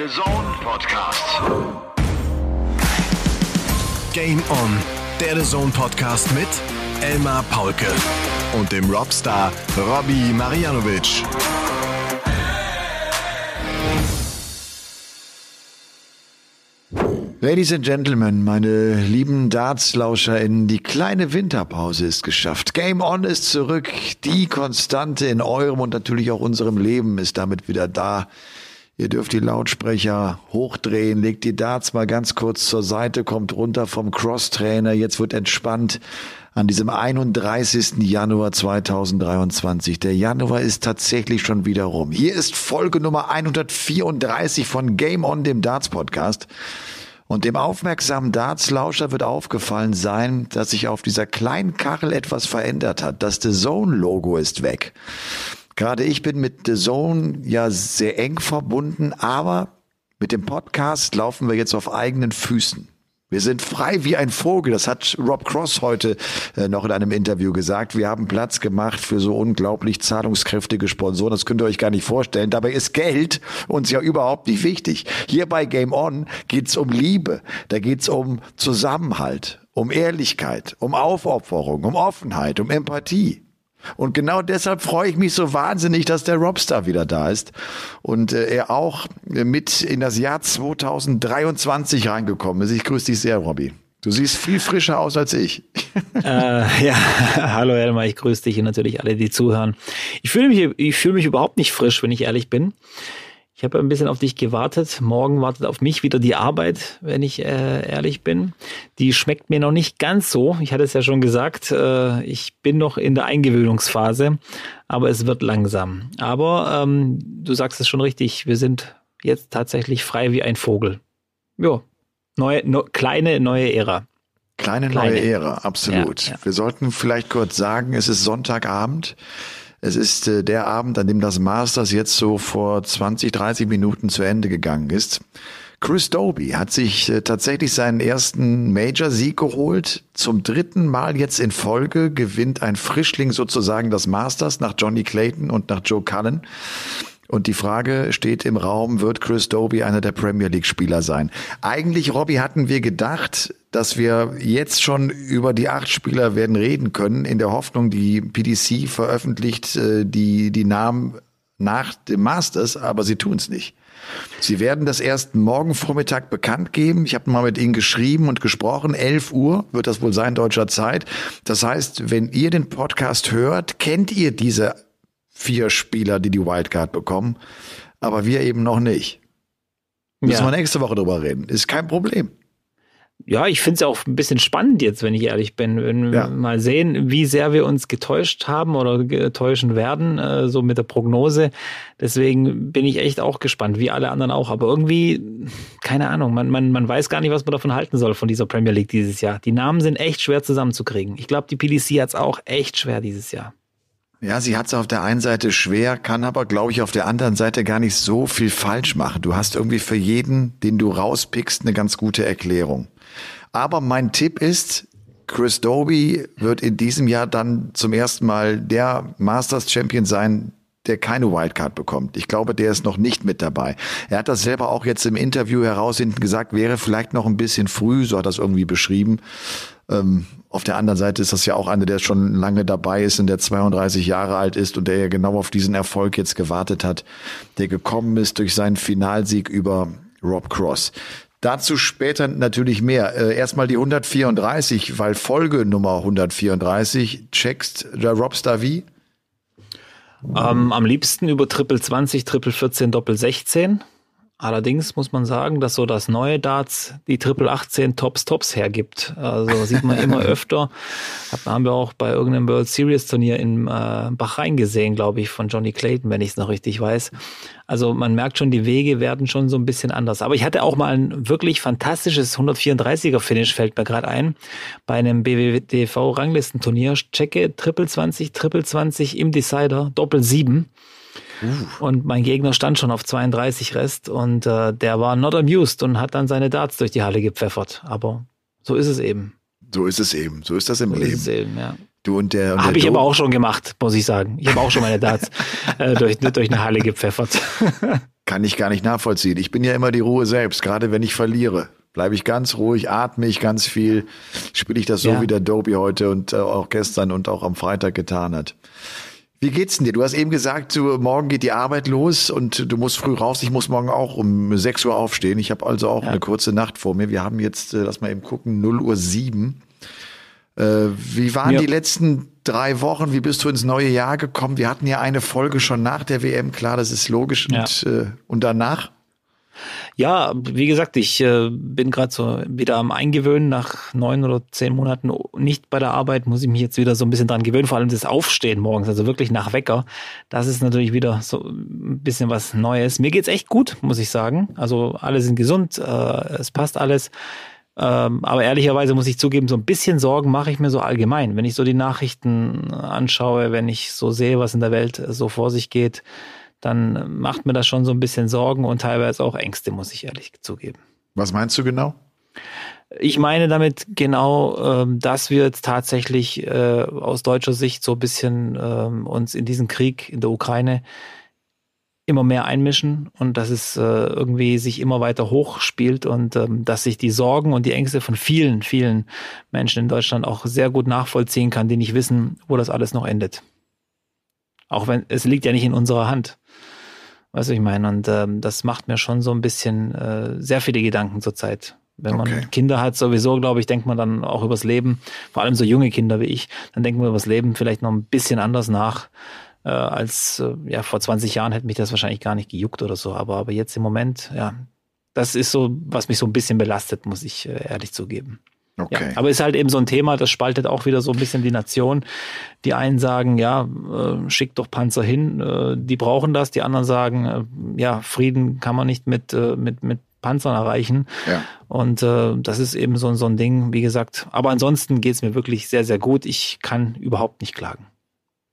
The Zone Podcast. Game On, der The Zone Podcast mit Elmar Paulke und dem Robstar Robbie Marianovic. Ladies and Gentlemen, meine lieben DartslauscherInnen, die kleine Winterpause ist geschafft. Game On ist zurück. Die Konstante in eurem und natürlich auch unserem Leben ist damit wieder da. Ihr dürft die Lautsprecher hochdrehen, legt die Darts mal ganz kurz zur Seite, kommt runter vom Crosstrainer. Jetzt wird entspannt an diesem 31. Januar 2023. Der Januar ist tatsächlich schon wieder rum. Hier ist Folge Nummer 134 von Game On, dem Darts Podcast. Und dem aufmerksamen Darts-Lauscher wird aufgefallen sein, dass sich auf dieser kleinen Kachel etwas verändert hat. Das The Zone-Logo ist weg. Gerade ich bin mit The Zone ja sehr eng verbunden, aber mit dem Podcast laufen wir jetzt auf eigenen Füßen. Wir sind frei wie ein Vogel. Das hat Rob Cross heute äh, noch in einem Interview gesagt. Wir haben Platz gemacht für so unglaublich zahlungskräftige Sponsoren. Das könnt ihr euch gar nicht vorstellen. Dabei ist Geld uns ja überhaupt nicht wichtig. Hier bei Game On geht's um Liebe. Da geht's um Zusammenhalt, um Ehrlichkeit, um Aufopferung, um Offenheit, um Empathie. Und genau deshalb freue ich mich so wahnsinnig, dass der Robstar wieder da ist und äh, er auch mit in das Jahr 2023 reingekommen ist. Ich grüße dich sehr, Robby. Du siehst viel frischer aus als ich. Äh, ja, hallo Elmar, ich grüße dich und natürlich alle, die zuhören. Ich fühle mich, ich fühle mich überhaupt nicht frisch, wenn ich ehrlich bin. Ich habe ein bisschen auf dich gewartet. Morgen wartet auf mich wieder die Arbeit, wenn ich äh, ehrlich bin. Die schmeckt mir noch nicht ganz so. Ich hatte es ja schon gesagt, äh, ich bin noch in der Eingewöhnungsphase, aber es wird langsam. Aber ähm, du sagst es schon richtig, wir sind jetzt tatsächlich frei wie ein Vogel. Ja, neue, no, kleine neue Ära. Kleine, kleine. neue Ära, absolut. Ja, ja. Wir sollten vielleicht kurz sagen, es ist Sonntagabend. Es ist äh, der Abend, an dem das Masters jetzt so vor 20, 30 Minuten zu Ende gegangen ist. Chris Doby hat sich äh, tatsächlich seinen ersten Major-Sieg geholt. Zum dritten Mal jetzt in Folge gewinnt ein Frischling sozusagen das Masters nach Johnny Clayton und nach Joe Cullen. Und die Frage steht im Raum, wird Chris Doby einer der Premier League Spieler sein? Eigentlich, Robbie, hatten wir gedacht, dass wir jetzt schon über die acht Spieler werden reden können, in der Hoffnung, die PDC veröffentlicht äh, die, die Namen nach dem Masters, aber sie tun es nicht. Sie werden das erst morgen Vormittag bekannt geben. Ich habe mal mit Ihnen geschrieben und gesprochen. 11 Uhr wird das wohl sein deutscher Zeit. Das heißt, wenn ihr den Podcast hört, kennt ihr diese vier Spieler, die die Wildcard bekommen, aber wir eben noch nicht. Müssen ja. wir nächste Woche drüber reden. Ist kein Problem. Ja, ich finde es auch ein bisschen spannend jetzt, wenn ich ehrlich bin. Wenn ja. wir mal sehen, wie sehr wir uns getäuscht haben oder getäuschen werden, äh, so mit der Prognose. Deswegen bin ich echt auch gespannt, wie alle anderen auch. Aber irgendwie, keine Ahnung, man, man, man weiß gar nicht, was man davon halten soll, von dieser Premier League dieses Jahr. Die Namen sind echt schwer zusammenzukriegen. Ich glaube, die PDC hat es auch echt schwer dieses Jahr. Ja, sie hat es auf der einen Seite schwer, kann aber, glaube ich, auf der anderen Seite gar nicht so viel falsch machen. Du hast irgendwie für jeden, den du rauspickst, eine ganz gute Erklärung. Aber mein Tipp ist, Chris Doby wird in diesem Jahr dann zum ersten Mal der Masters Champion sein, der keine Wildcard bekommt. Ich glaube, der ist noch nicht mit dabei. Er hat das selber auch jetzt im Interview heraus hinten gesagt, wäre vielleicht noch ein bisschen früh, so hat er es irgendwie beschrieben. Ähm, auf der anderen Seite ist das ja auch einer, der schon lange dabei ist und der 32 Jahre alt ist und der ja genau auf diesen Erfolg jetzt gewartet hat, der gekommen ist durch seinen Finalsieg über Rob Cross. Dazu später natürlich mehr. Äh, erstmal die 134, weil Folge Nummer 134 checkst der Robstar wie? Ähm, am liebsten über Triple 20, Triple 14, Doppel 16. Allerdings muss man sagen, dass so das neue Darts die Triple 18 Tops Tops hergibt. Also sieht man immer öfter. Haben wir auch bei irgendeinem World Series Turnier in äh, Bahrain gesehen, glaube ich, von Johnny Clayton, wenn ich es noch richtig weiß. Also man merkt schon, die Wege werden schon so ein bisschen anders. Aber ich hatte auch mal ein wirklich fantastisches 134er Finish, fällt mir gerade ein, bei einem BWDV Ranglistenturnier. Checke Triple 20, Triple 20 im Decider, Doppel 7. Uh. Und mein Gegner stand schon auf 32 Rest und äh, der war not amused und hat dann seine Darts durch die Halle gepfeffert. Aber so ist es eben. So ist es eben. So ist das im so Leben. Ist es eben, ja. Du und der. Habe ich aber auch schon gemacht, muss ich sagen. Ich habe auch schon meine Darts äh, durch, durch eine Halle gepfeffert. kann ich gar nicht nachvollziehen. Ich bin ja immer die Ruhe selbst, gerade wenn ich verliere. Bleibe ich ganz ruhig, atme ich ganz viel, spiele ich das so, Ja. wie der Dopey heute und äh, auch gestern und auch am Freitag getan hat. Wie geht's denn dir? Du hast eben gesagt, du, morgen geht die Arbeit los und du musst früh raus. Ich muss morgen auch um 6 Uhr aufstehen. Ich habe also auch eine kurze Nacht vor mir. Wir haben jetzt, äh, lass mal eben gucken, 0 Uhr 7. Äh, wie waren Ja. die letzten drei Wochen? Wie bist du ins neue Jahr gekommen? Wir hatten ja eine Folge schon nach der WM, klar, das ist logisch. Ja. Und, äh, und danach? Ja, wie gesagt, ich äh, bin gerade so wieder am Eingewöhnen. Nach neun oder zehn Monaten nicht bei der Arbeit muss ich mich jetzt wieder so ein bisschen dran gewöhnen. Vor allem das Aufstehen morgens, also wirklich nach Wecker. Das ist natürlich wieder so ein bisschen was Neues. Mir geht's echt gut, muss ich sagen. Also alle sind gesund, äh, es passt alles. Ähm, aber ehrlicherweise muss ich zugeben, so ein bisschen Sorgen mache ich mir so allgemein. Wenn ich so die Nachrichten anschaue, wenn ich so sehe, was in der Welt so vor sich geht, dann macht mir das schon so ein bisschen Sorgen und teilweise auch Ängste, muss ich ehrlich zugeben. Was meinst du genau? Ich meine damit genau, ähm, dass wir jetzt tatsächlich äh, aus deutscher Sicht so ein bisschen ähm, uns in diesen Krieg in der Ukraine immer mehr einmischen und dass es äh, irgendwie sich immer weiter hochspielt und ähm, dass sich die Sorgen und die Ängste von vielen, vielen Menschen in Deutschland auch sehr gut nachvollziehen kann, die nicht wissen, wo das alles noch endet. Auch wenn es liegt ja nicht in unserer Hand. Weißt du, ich meine, und ähm, das macht mir schon so ein bisschen äh, sehr viele Gedanken zurzeit. Wenn man Okay. Kinder hat, sowieso, glaube ich, denkt man dann auch übers Leben, vor allem so junge Kinder wie ich, dann denken wir übers Leben vielleicht noch ein bisschen anders nach. Äh, als äh, ja vor 20 Jahren hätte mich das wahrscheinlich gar nicht gejuckt oder so. Aber, aber jetzt im Moment, ja, das ist so, was mich so ein bisschen belastet, muss ich äh, ehrlich zugeben. Ja, Okay. aber ist halt eben so ein Thema, das spaltet auch wieder so ein bisschen die Nation. Die einen sagen, ja, äh, schickt doch Panzer hin, äh, die brauchen das. Die anderen sagen, äh, ja, Frieden kann man nicht mit, äh, mit, mit Panzern erreichen. Ja. Und äh, das ist eben so, so ein Ding, wie gesagt. Aber ansonsten geht's mir wirklich sehr, sehr gut. Ich kann überhaupt nicht klagen.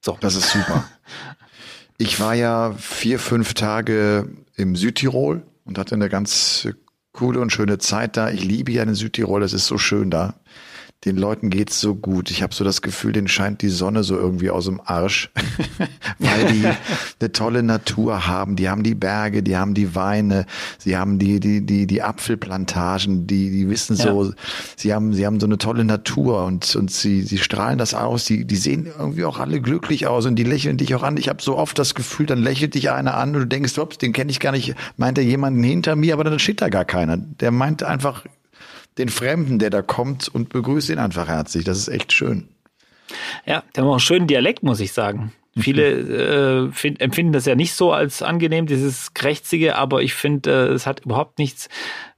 So. Das ist super. Ich war ja vier, fünf Tage im Südtirol und hatte eine ganz coole und schöne Zeit da. Ich liebe ja den Südtirol, es ist so schön da. Den Leuten geht's so gut. Ich habe so das Gefühl, denen scheint die Sonne so irgendwie aus dem Arsch, weil die eine tolle Natur haben. Die haben die Berge, die haben die Weine, sie haben die die die die Apfelplantagen, die die wissen so, sie haben sie haben so eine tolle Natur und und sie sie strahlen das aus. Die die sehen irgendwie auch alle glücklich aus und die lächeln dich auch an. Ich habe so oft das Gefühl, dann lächelt dich einer an und du denkst, ups, den kenne ich gar nicht. Meint er jemanden hinter mir, aber dann steht da gar keiner. Der meint einfach den Fremden, der da kommt und begrüßt ihn einfach herzlich. Das ist echt schön. Ja, der hat auch einen schönen Dialekt, muss ich sagen. Viele äh, find, empfinden das ja nicht so als angenehm, dieses Krächzige, aber ich finde, äh, es hat überhaupt nichts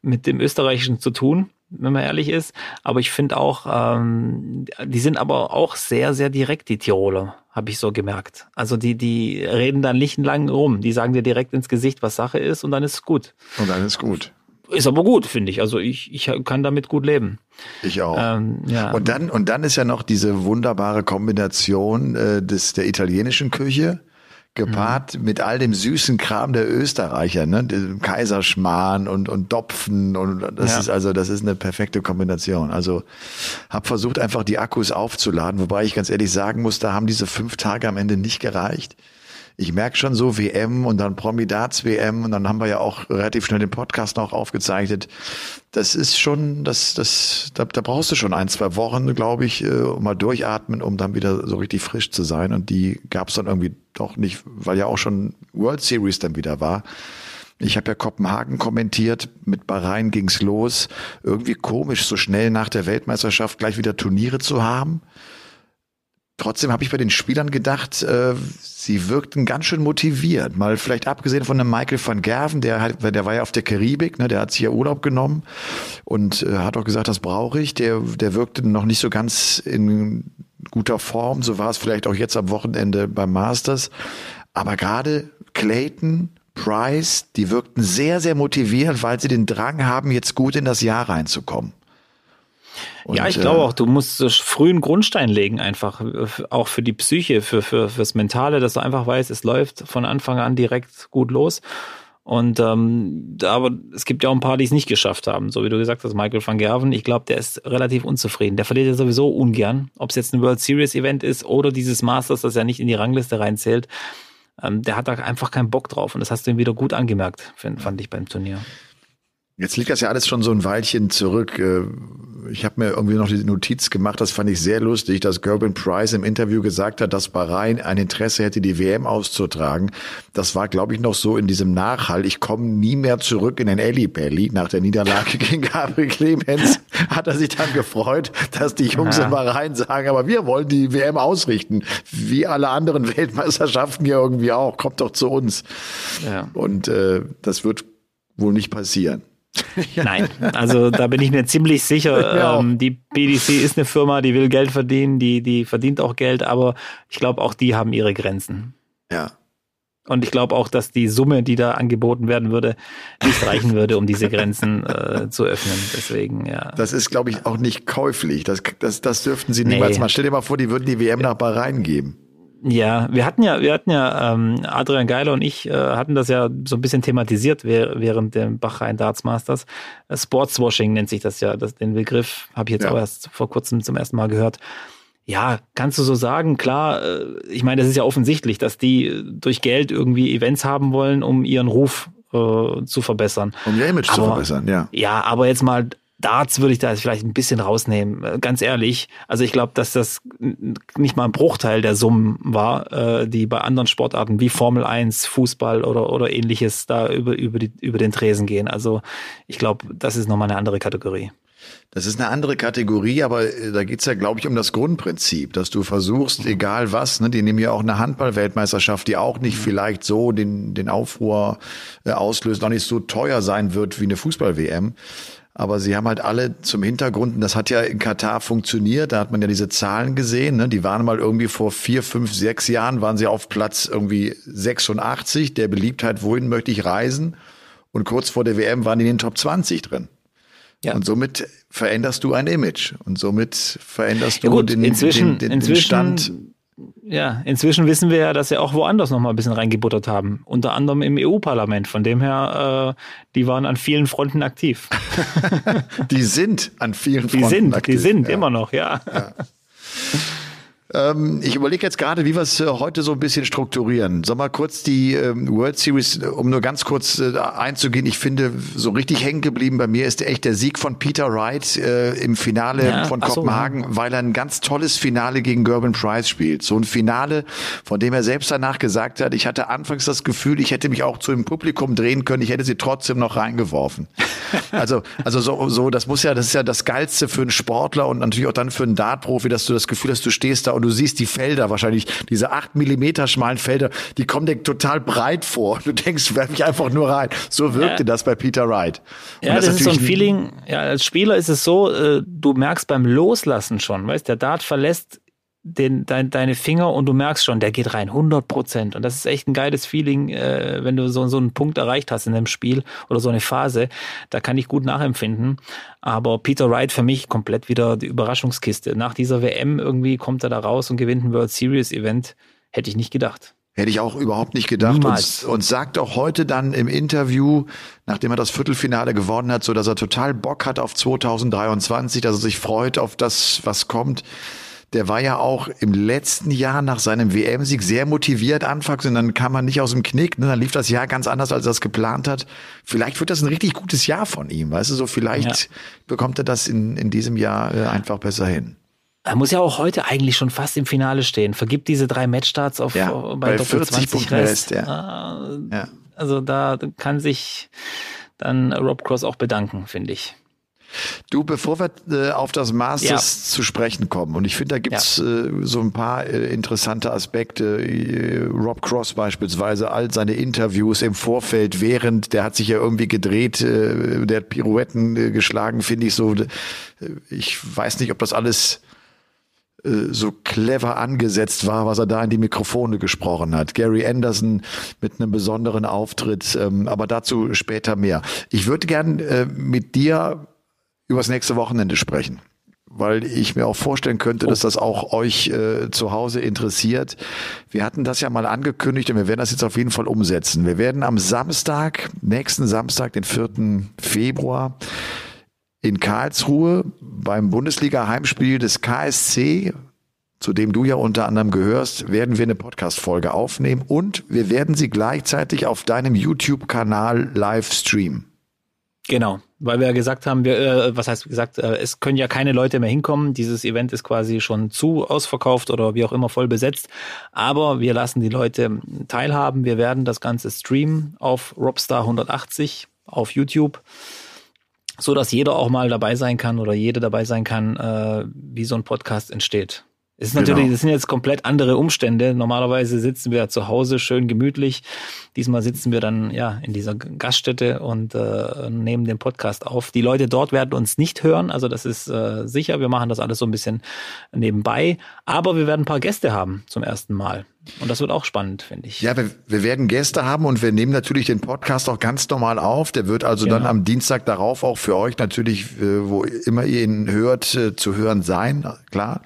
mit dem Österreichischen zu tun, wenn man ehrlich ist. Aber ich finde auch, ähm, die sind aber auch sehr, sehr direkt, die Tiroler, habe ich so gemerkt. Also die, die reden dann nicht lang rum. Die sagen dir direkt ins Gesicht, was Sache ist und dann ist es gut. Und alles gut. Ist aber gut, finde ich. Also ich, ich kann damit gut leben. Ich auch. Ähm, ja. Und dann, und dann ist ja noch diese wunderbare Kombination äh, des, der italienischen Küche gepaart Mhm. mit all dem süßen Kram der Österreicher, ne? Kaiserschmarrn und, und Dopfen und das Ja. ist also, das ist eine perfekte Kombination. Also hab versucht einfach die Akkus aufzuladen, wobei ich ganz ehrlich sagen muss, da haben diese fünf Tage am Ende nicht gereicht. Ich merke schon so WM und dann Promidats WM und dann haben wir ja auch relativ schnell den Podcast noch aufgezeichnet. Das ist schon, das, das, da, da brauchst du schon ein, zwei Wochen, glaube ich, äh, um mal durchatmen, um dann wieder so richtig frisch zu sein. Und die gab es dann irgendwie doch nicht, weil ja auch schon World Series dann wieder war. Ich habe ja Kopenhagen kommentiert, mit Bahrain ging's los. Irgendwie komisch, so schnell nach der Weltmeisterschaft gleich wieder Turniere zu haben. Trotzdem habe ich bei den Spielern gedacht, äh, sie wirkten ganz schön motiviert. Mal vielleicht abgesehen von dem Michael van Gerven, der, hat, der war ja auf der Karibik, ne, der hat sich ja Urlaub genommen und äh, hat auch gesagt, das brauche ich. Der, der wirkte noch nicht so ganz in guter Form. So war es vielleicht auch jetzt am Wochenende beim Masters. Aber gerade Clayton, Price, die wirkten sehr, sehr motiviert, weil sie den Drang haben, jetzt gut in das Jahr reinzukommen. Und, ja, ich glaube äh, auch, du musst so früh einen Grundstein legen, einfach auch für die Psyche, für, für fürs Mentale, dass du einfach weißt, es läuft von Anfang an direkt gut los. Und ähm, aber es gibt ja auch ein paar, die es nicht geschafft haben. So wie du gesagt hast, Michael van Gerven, ich glaube, der ist relativ unzufrieden. Der verliert ja sowieso ungern, ob es jetzt ein World Series Event ist oder dieses Masters, das ja nicht in die Rangliste reinzählt. ähm, der hat da einfach keinen Bock drauf und das hast du ihm wieder gut angemerkt, fand ich beim Turnier. Jetzt liegt das ja alles schon so ein Weilchen zurück. Äh, ich habe mir irgendwie noch die Notiz gemacht, das fand ich sehr lustig, dass Gerben Price im Interview gesagt hat, dass Bahrain ein Interesse hätte, die WM auszutragen. Das war, glaube ich, noch so in diesem Nachhall. Ich komme nie mehr zurück in den Ellie Belly. Nach der Niederlage gegen Gabriel Clemens hat er sich dann gefreut, dass die Jungs ja. in Bahrain sagen, aber wir wollen die WM ausrichten. Wie alle anderen Weltmeisterschaften ja irgendwie auch. Kommt doch zu uns. Ja. Und äh, das wird wohl nicht passieren. Nein, also da bin ich mir ziemlich sicher. Ja. Ähm, die BDC ist eine Firma, die will Geld verdienen, die, die verdient auch Geld, aber ich glaube, auch die haben ihre Grenzen. Ja. Und ich glaube auch, dass die Summe, die da angeboten werden würde, nicht reichen würde, um diese Grenzen äh, zu öffnen. Deswegen, ja. Das ist, glaube ich, auch nicht käuflich. Das, das, das dürften sie niemals nee. mal. Stell dir mal vor, die würden die WM nach Bahrain geben. Ja, wir hatten ja, wir hatten ja, ähm, Adrian Geiler und ich äh, hatten das ja so ein bisschen thematisiert während dem Bachrhein Darts Masters. Äh, Sportswashing nennt sich das ja, das, den Begriff habe ich jetzt ja. auch erst vor kurzem zum ersten Mal gehört. Ja, kannst du so sagen, klar, äh, ich meine, das ist ja offensichtlich, dass die durch Geld irgendwie Events haben wollen, um ihren Ruf äh, zu verbessern. Um ihr Image aber, zu verbessern, ja. Ja, aber jetzt mal Darts würde ich da vielleicht ein bisschen rausnehmen, äh, ganz ehrlich. Also ich glaube, dass das nicht mal ein Bruchteil der Summen war, äh, die bei anderen Sportarten wie Formel 1, Fußball oder, oder ähnliches da über, über, die, über den Tresen gehen. Also ich glaube, das ist nochmal eine andere Kategorie. Das ist eine andere Kategorie, aber äh, da geht's ja, glaube ich, um das Grundprinzip, dass du versuchst, egal was, ne, die nehmen ja auch eine Handball-Weltmeisterschaft, die auch nicht vielleicht so den, den Aufruhr äh, auslöst, auch nicht so teuer sein wird wie eine Fußball-WM. Aber sie haben halt alle zum Hintergrund, und das hat ja in Katar funktioniert, da hat man ja diese Zahlen gesehen, ne? die waren mal irgendwie vor vier, fünf, sechs Jahren, waren sie auf Platz irgendwie 86, der Beliebtheit, wohin möchte ich reisen? Und kurz vor der WM waren die in den Top 20 drin. Ja. Und somit veränderst du ein Image und somit veränderst du ja gut, den, inzwischen, den, den, den Stand ja, inzwischen wissen wir ja, dass sie auch woanders noch mal ein bisschen reingebuttert haben. Unter anderem im EU-Parlament. Von dem her, äh, die waren an vielen Fronten aktiv. die sind an vielen Fronten die sind, aktiv. Die sind ja. immer noch, ja. ja. Ähm, ich überlege jetzt gerade, wie wir es äh, heute so ein bisschen strukturieren. Sag mal kurz die ähm, World Series, um nur ganz kurz äh, einzugehen. Ich finde, so richtig hängen geblieben bei mir ist echt der Sieg von Peter Wright äh, im Finale ja, von Kopenhagen, so, weil er ein ganz tolles Finale gegen Gerben Price spielt. So ein Finale, von dem er selbst danach gesagt hat, ich hatte anfangs das Gefühl, ich hätte mich auch zu dem Publikum drehen können, ich hätte sie trotzdem noch reingeworfen. also, also so, so, das muss ja, das ist ja das Geilste für einen Sportler und natürlich auch dann für einen Dartprofi, dass du das Gefühl hast, du stehst da und du siehst die Felder wahrscheinlich, diese acht Millimeter schmalen Felder, die kommen dir total breit vor. Du denkst, werf mich einfach nur rein. So wirkte ja. das bei Peter Wright. Und ja, das, das ist so ein Feeling, ja, als Spieler ist es so, äh, du merkst beim Loslassen schon, weißt, der Dart verlässt den, dein, deine Finger und du merkst schon, der geht rein, 100 Prozent. Und das ist echt ein geiles Feeling, äh, wenn du so, so einen Punkt erreicht hast in dem Spiel oder so eine Phase. Da kann ich gut nachempfinden. Aber Peter Wright für mich komplett wieder die Überraschungskiste. Nach dieser WM irgendwie kommt er da raus und gewinnt ein World Series Event. Hätte ich nicht gedacht. Hätte ich auch überhaupt nicht gedacht. Und, und, sagt auch heute dann im Interview, nachdem er das Viertelfinale gewonnen hat, so dass er total Bock hat auf 2023, dass er sich freut auf das, was kommt der war ja auch im letzten Jahr nach seinem WM-Sieg sehr motiviert anfangs und dann kam man nicht aus dem Knick. Ne? Dann lief das Jahr ganz anders, als er es geplant hat. Vielleicht wird das ein richtig gutes Jahr von ihm, weißt du, so vielleicht ja. bekommt er das in, in diesem Jahr äh, einfach besser hin. Er muss ja auch heute eigentlich schon fast im Finale stehen. Vergibt diese drei Matchstarts auf ja, bei, bei 40 Punkten Rest. Ja. Ah, ja. Also da kann sich dann Rob Cross auch bedanken, finde ich. Du, bevor wir äh, auf das Masters ja. zu sprechen kommen, und ich finde, da gibt's ja. äh, so ein paar äh, interessante Aspekte. Äh, Rob Cross beispielsweise, all seine Interviews im Vorfeld, während, der hat sich ja irgendwie gedreht, äh, der hat Pirouetten äh, geschlagen, finde ich so. ich weiß nicht, ob das alles so clever angesetzt war, was er da in die Mikrofone gesprochen hat. Gary Anderson mit einem besonderen Auftritt, ähm, aber dazu später mehr. Ich würde gern äh, mit dir übers nächste Wochenende sprechen weil ich mir auch vorstellen könnte, dass das auch euch äh, zu Hause interessiert. Wir hatten das ja mal angekündigt und wir werden das jetzt auf jeden Fall umsetzen. Wir werden am Samstag, nächsten Samstag, den 4. Februar, in Karlsruhe beim Bundesliga-Heimspiel des KSC zu dem du ja unter anderem gehörst, werden wir eine Podcast-Folge aufnehmen und wir werden sie gleichzeitig auf deinem YouTube-Kanal live streamen. Genau, weil wir ja gesagt haben, wir, äh, was heißt gesagt, äh, es können ja keine Leute mehr hinkommen. Dieses Event ist quasi schon zu ausverkauft oder wie auch immer voll besetzt. Aber wir lassen die Leute teilhaben. Wir werden das Ganze streamen auf Robstar 180 auf YouTube, so dass jeder auch mal dabei sein kann oder jede dabei sein kann, äh, wie so ein Podcast entsteht. Es ist natürlich, genau. das sind jetzt komplett andere Umstände. Normalerweise sitzen wir zu Hause schön gemütlich. Diesmal sitzen wir dann ja in dieser Gaststätte und äh, nehmen den Podcast auf. Die Leute dort werden uns nicht hören, also das ist äh, sicher. Wir machen das alles so ein bisschen nebenbei, aber wir werden ein paar Gäste haben zum ersten Mal. Und das wird auch spannend, finde ich. Ja, wir, wir werden Gäste haben und wir nehmen natürlich den Podcast auch ganz normal auf. Der wird also genau. dann am Dienstag darauf auch für euch natürlich, äh, wo immer ihr ihn hört, äh, zu hören sein, klar.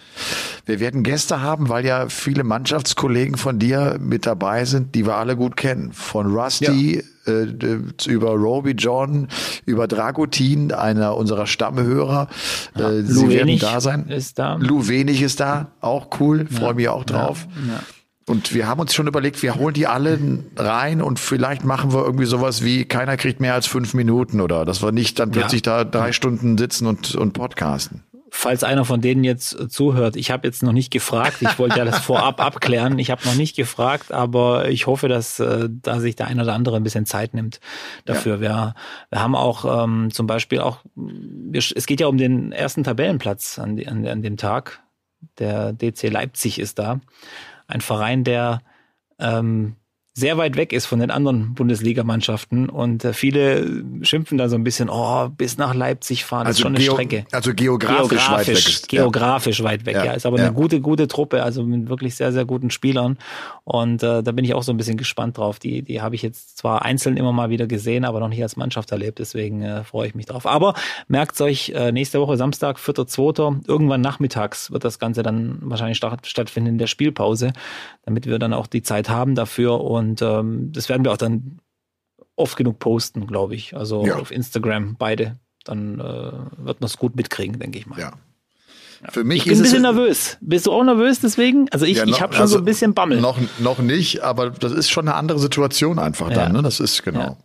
Wir werden Gäste haben, weil ja viele Mannschaftskollegen von dir mit dabei sind, die wir alle gut kennen. Von Rusty ja. äh, über Roby John, über Dragutin, einer unserer Stammhörer. Ja. Sie werden da sein. Ist da. Lou Wenig ist da, auch cool, freue ja. mich auch drauf. Ja. Und wir haben uns schon überlegt, wir holen die alle rein und vielleicht machen wir irgendwie sowas wie, keiner kriegt mehr als fünf Minuten oder dass wir nicht dann plötzlich ja. da drei Stunden sitzen und, und podcasten falls einer von denen jetzt äh, zuhört, ich habe jetzt noch nicht gefragt, ich wollte ja das vorab abklären, ich habe noch nicht gefragt, aber ich hoffe, dass äh, da sich der eine oder andere ein bisschen Zeit nimmt dafür. Ja. Wir, wir haben auch ähm, zum Beispiel auch, es geht ja um den ersten Tabellenplatz an, an, an dem Tag. Der DC Leipzig ist da. Ein Verein, der ähm, sehr weit weg ist von den anderen Bundesligamannschaften und äh, viele schimpfen da so ein bisschen, oh, bis nach Leipzig fahren, also ist schon eine Strecke. Also geografisch, geografisch weit weg. Ist, geografisch ja. weit weg, ja. ja. Ist aber ja. eine gute, gute Truppe, also mit wirklich sehr, sehr guten Spielern. Und äh, da bin ich auch so ein bisschen gespannt drauf. Die, die habe ich jetzt zwar einzeln immer mal wieder gesehen, aber noch nicht als Mannschaft erlebt, deswegen äh, freue ich mich drauf. Aber merkt euch, äh, nächste Woche Samstag, 4.2., irgendwann nachmittags wird das Ganze dann wahrscheinlich stattfinden in der Spielpause, damit wir dann auch die Zeit haben dafür und und ähm, das werden wir auch dann oft genug posten, glaube ich. Also ja. auf Instagram beide. Dann äh, wird man es gut mitkriegen, denke ich mal. Ja. Für mich ich bin ein bisschen nervös. Bist du auch nervös deswegen? Also ich, ja, ich habe schon also so ein bisschen Bammel. Noch, noch nicht, aber das ist schon eine andere Situation einfach ja. dann. Ne? Das ist genau. Ja.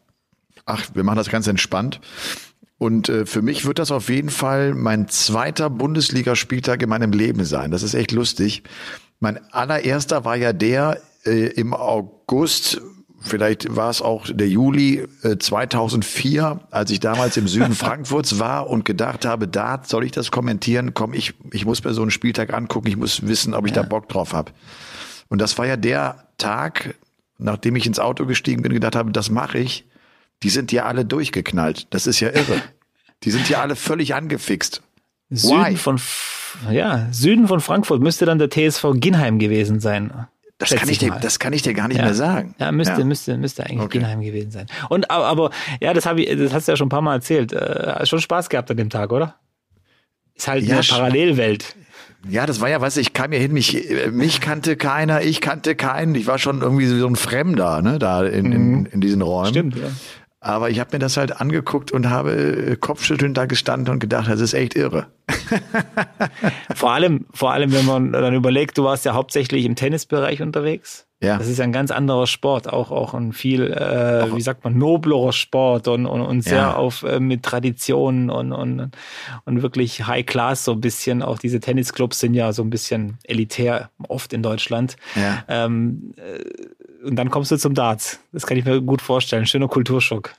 Ach, wir machen das ganz entspannt. Und äh, für mich wird das auf jeden Fall mein zweiter Bundesligaspieltag in meinem Leben sein. Das ist echt lustig. Mein allererster war ja der äh, im August, vielleicht war es auch der Juli äh, 2004, als ich damals im Süden Frankfurts war und gedacht habe, da soll ich das kommentieren? Komm, ich, ich muss mir so einen Spieltag angucken, ich muss wissen, ob ich ja. da Bock drauf habe. Und das war ja der Tag, nachdem ich ins Auto gestiegen bin und gedacht habe, das mache ich. Die sind ja alle durchgeknallt. Das ist ja irre. Die sind ja alle völlig angefixt. Süden Why? von ja, Süden von Frankfurt müsste dann der TSV Ginheim gewesen sein. Das kann, ich dir, das kann ich dir gar nicht ja. mehr sagen. Ja, müsste, ja. müsste, müsste eigentlich okay. Ginheim gewesen sein. Und aber, aber ja, das habe ich, das hast du ja schon ein paar Mal erzählt. Äh, schon Spaß gehabt an dem Tag, oder? Ist halt ja, eine Parallelwelt. Ja, das war ja, was ich kam ja hin, mich, mich kannte keiner, ich kannte keinen. Ich war schon irgendwie so ein Fremder, ne, da in, in, mhm. in diesen Räumen. Stimmt, ja. Aber ich habe mir das halt angeguckt und habe äh, Kopfschüttelnd da gestanden und gedacht, das ist echt irre. vor allem, vor allem, wenn man dann überlegt, du warst ja hauptsächlich im Tennisbereich unterwegs. Ja. Das ist ja ein ganz anderer Sport, auch auch ein viel, äh, wie sagt man, noblerer Sport und, und, und sehr ja. auf äh, mit Traditionen und, und, und wirklich High Class so ein bisschen. Auch diese Tennisclubs sind ja so ein bisschen elitär oft in Deutschland. Ja. Ähm, äh, und dann kommst du zum Darts. Das kann ich mir gut vorstellen. Schöner Kulturschock.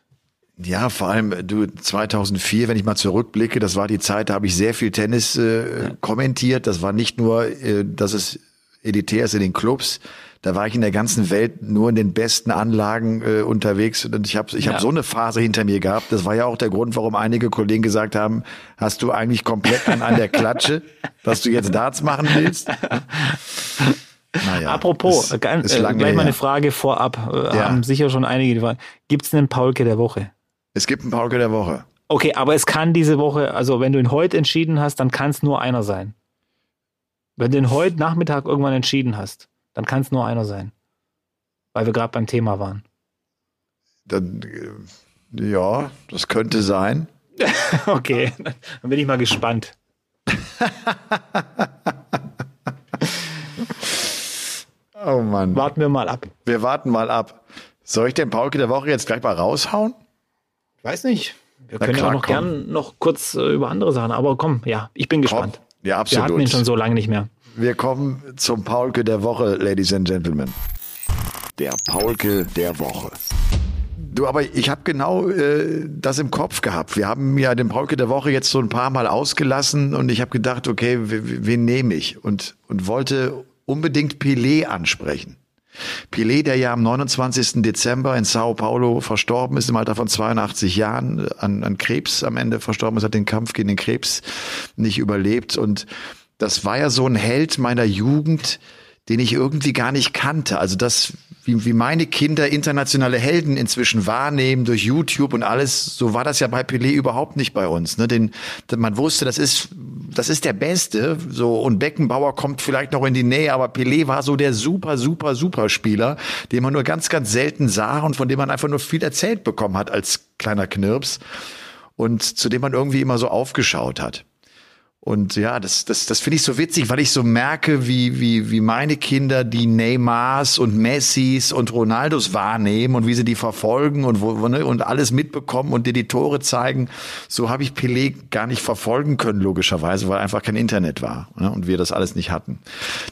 Ja, vor allem du 2004, wenn ich mal zurückblicke, das war die Zeit, da habe ich sehr viel Tennis äh, ja. kommentiert. Das war nicht nur, äh, dass es elitär ist in den Clubs. Da war ich in der ganzen Welt nur in den besten Anlagen äh, unterwegs und ich habe ich ja. hab so eine Phase hinter mir gehabt. Das war ja auch der Grund, warum einige Kollegen gesagt haben, hast du eigentlich komplett an, an der Klatsche, dass du jetzt Darts machen willst? Naja, Apropos, ist, ganz, ist äh, gleich mal eine Frage vorab. Äh, ja. Haben sicher schon einige gefragt. Gibt es einen Paulke der Woche? Es gibt einen Paulke der Woche. Okay, aber es kann diese Woche, also wenn du ihn heute entschieden hast, dann kann es nur einer sein. Wenn du ihn heute Nachmittag irgendwann entschieden hast, dann kann es nur einer sein. Weil wir gerade beim Thema waren. Dann, äh, ja, das könnte sein. okay, dann bin ich mal gespannt. Oh Mann. Warten wir mal ab. Wir warten mal ab. Soll ich den Paulke der Woche jetzt gleich mal raushauen? Ich weiß nicht. Wir Na können ja klar, auch noch komm. gern noch kurz äh, über andere Sachen, aber komm, ja, ich bin gespannt. Ja, Wir absolut. hatten ihn schon so lange nicht mehr. Wir kommen zum Paulke der Woche, Ladies and Gentlemen. Der Paulke der Woche. Du, aber ich habe genau äh, das im Kopf gehabt. Wir haben ja den Paulke der Woche jetzt so ein paar Mal ausgelassen und ich habe gedacht, okay, wen nehme ich? Und, und wollte unbedingt Pelé ansprechen. Pelé, der ja am 29. Dezember in Sao Paulo verstorben ist, im Alter von 82 Jahren, an, an Krebs am Ende verstorben ist, hat den Kampf gegen den Krebs nicht überlebt. Und das war ja so ein Held meiner Jugend, den ich irgendwie gar nicht kannte. Also das, wie, wie meine Kinder internationale Helden inzwischen wahrnehmen durch YouTube und alles, so war das ja bei Pelé überhaupt nicht bei uns. Ne? Den, man wusste, das ist, das ist der Beste. So und Beckenbauer kommt vielleicht noch in die Nähe, aber Pelé war so der super, super, super Spieler, den man nur ganz, ganz selten sah und von dem man einfach nur viel erzählt bekommen hat als kleiner Knirps und zu dem man irgendwie immer so aufgeschaut hat. Und ja, das, das, das finde ich so witzig, weil ich so merke, wie, wie, wie meine Kinder die Neymars und Messis und Ronaldos wahrnehmen und wie sie die verfolgen und, wo, ne, und alles mitbekommen und dir die Tore zeigen. So habe ich Pelé gar nicht verfolgen können, logischerweise, weil einfach kein Internet war ne, und wir das alles nicht hatten.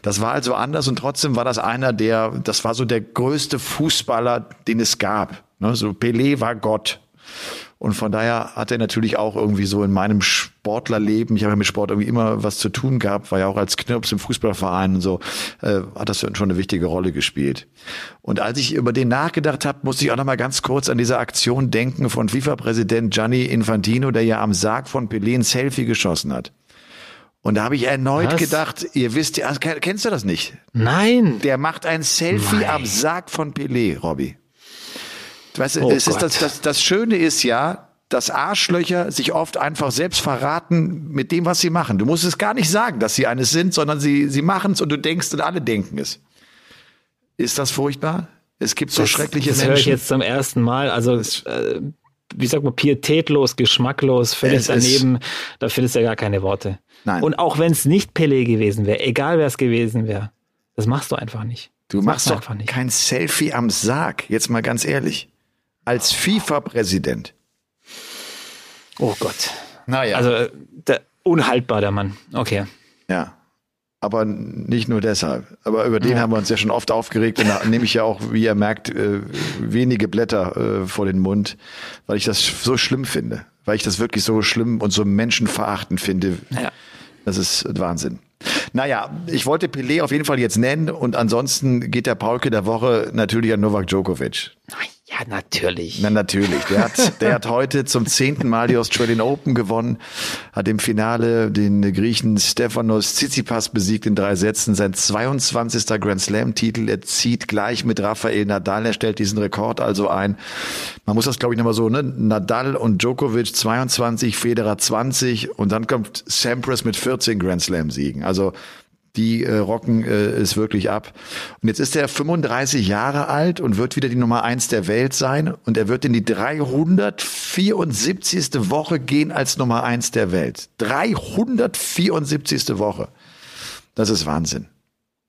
Das war also anders und trotzdem war das einer der, das war so der größte Fußballer, den es gab. Ne, so Pelé war Gott. Und von daher hat er natürlich auch irgendwie so in meinem Sportlerleben, ich habe ja mit Sport irgendwie immer was zu tun gehabt, war ja auch als Knirps im Fußballverein und so, äh, hat das schon eine wichtige Rolle gespielt. Und als ich über den nachgedacht habe, musste ich auch noch mal ganz kurz an diese Aktion denken von FIFA-Präsident Gianni Infantino, der ja am Sarg von Pelé ein Selfie geschossen hat. Und da habe ich erneut Was? gedacht, ihr wisst, ja, kennst du das nicht? Nein. Der macht ein Selfie Nein. am Sarg von Pelé, Robby. Weißt Oh es ist das, das, das Schöne ist ja, dass Arschlöcher sich oft einfach selbst verraten mit dem, was sie machen. Du musst es gar nicht sagen, dass sie eines sind, sondern sie, sie machen es und du denkst und alle denken es. Ist das furchtbar? Es gibt so schreckliche das Menschen. höre ich jetzt zum ersten Mal. Also, äh, wie sagt man, pietätlos, geschmacklos, völlig daneben. Da findest du ja gar keine Worte. Nein. Und auch wenn es nicht Pelé gewesen wäre, egal wer es gewesen wäre, das machst du einfach nicht. Du Das machst du doch einfach nicht. kein Selfie am Sarg, jetzt mal ganz ehrlich. Als FIFA-Präsident. Oh Gott. Naja. Also, der, unhaltbar, der Mann. Okay. Ja. Aber nicht nur deshalb. Aber über den haben wir uns ja schon oft aufgeregt und da nehme ich ja auch, wie ihr merkt, äh, wenige Blätter äh, vor den Mund, weil ich das so schlimm finde. Weil ich das wirklich so schlimm und so menschenverachtend finde. Ja. Das ist Wahnsinn. Naja, ich wollte Pelé auf jeden Fall jetzt nennen und ansonsten geht der Paulke der Woche natürlich an Novak Djokovic. Ja, natürlich. Na natürlich. Der hat, der hat heute zum zehnten Mal die Australian Open gewonnen, hat im Finale den Griechen Stefanos Tsitsipas besiegt in drei Sätzen. Sein 22. Grand Slam Titel. Er zieht gleich mit Rafael Nadal. Er stellt diesen Rekord also ein. Man muss das glaube ich nochmal so, ne? Nadal und Djokovic 22, Federer 20 und dann kommt Sampras mit 14 Grand Slam Siegen. Also die äh, rocken äh, es wirklich ab. Und jetzt ist er 35 Jahre alt und wird wieder die Nummer eins der Welt sein. Und er wird in die 374. Woche gehen als Nummer eins der Welt. 374. Woche. Das ist Wahnsinn.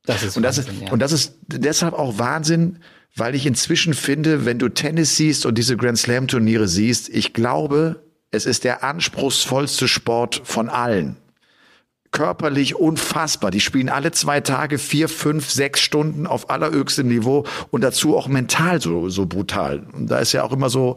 Das ist Und das, ist, Wahnsinn, ja. und das ist deshalb auch Wahnsinn, weil ich inzwischen finde, wenn du Tennis siehst und diese Grand Slam Turniere siehst, ich glaube, es ist der anspruchsvollste Sport von allen. Körperlich unfassbar. Die spielen alle zwei Tage vier, fünf, sechs Stunden auf allerhöchstem Niveau und dazu auch mental so, so brutal. Und da ist ja auch immer so,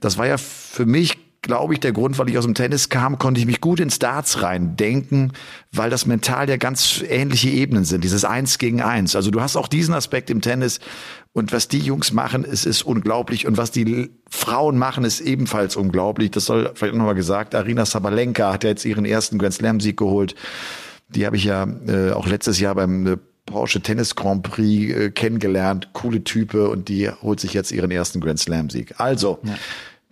das war ja für mich glaube ich, der Grund, weil ich aus dem Tennis kam, konnte ich mich gut ins Darts rein denken, weil das mental ja ganz ähnliche Ebenen sind, dieses Eins gegen Eins. Also du hast auch diesen Aspekt im Tennis und was die Jungs machen, es ist unglaublich und was die Frauen machen, ist ebenfalls unglaublich. Das soll vielleicht nochmal gesagt, Arina Sabalenka hat ja jetzt ihren ersten Grand Slam Sieg geholt. Die habe ich ja äh, auch letztes Jahr beim äh, Porsche Tennis Grand Prix äh, kennengelernt. Coole Type und die holt sich jetzt ihren ersten Grand Slam Sieg. Also,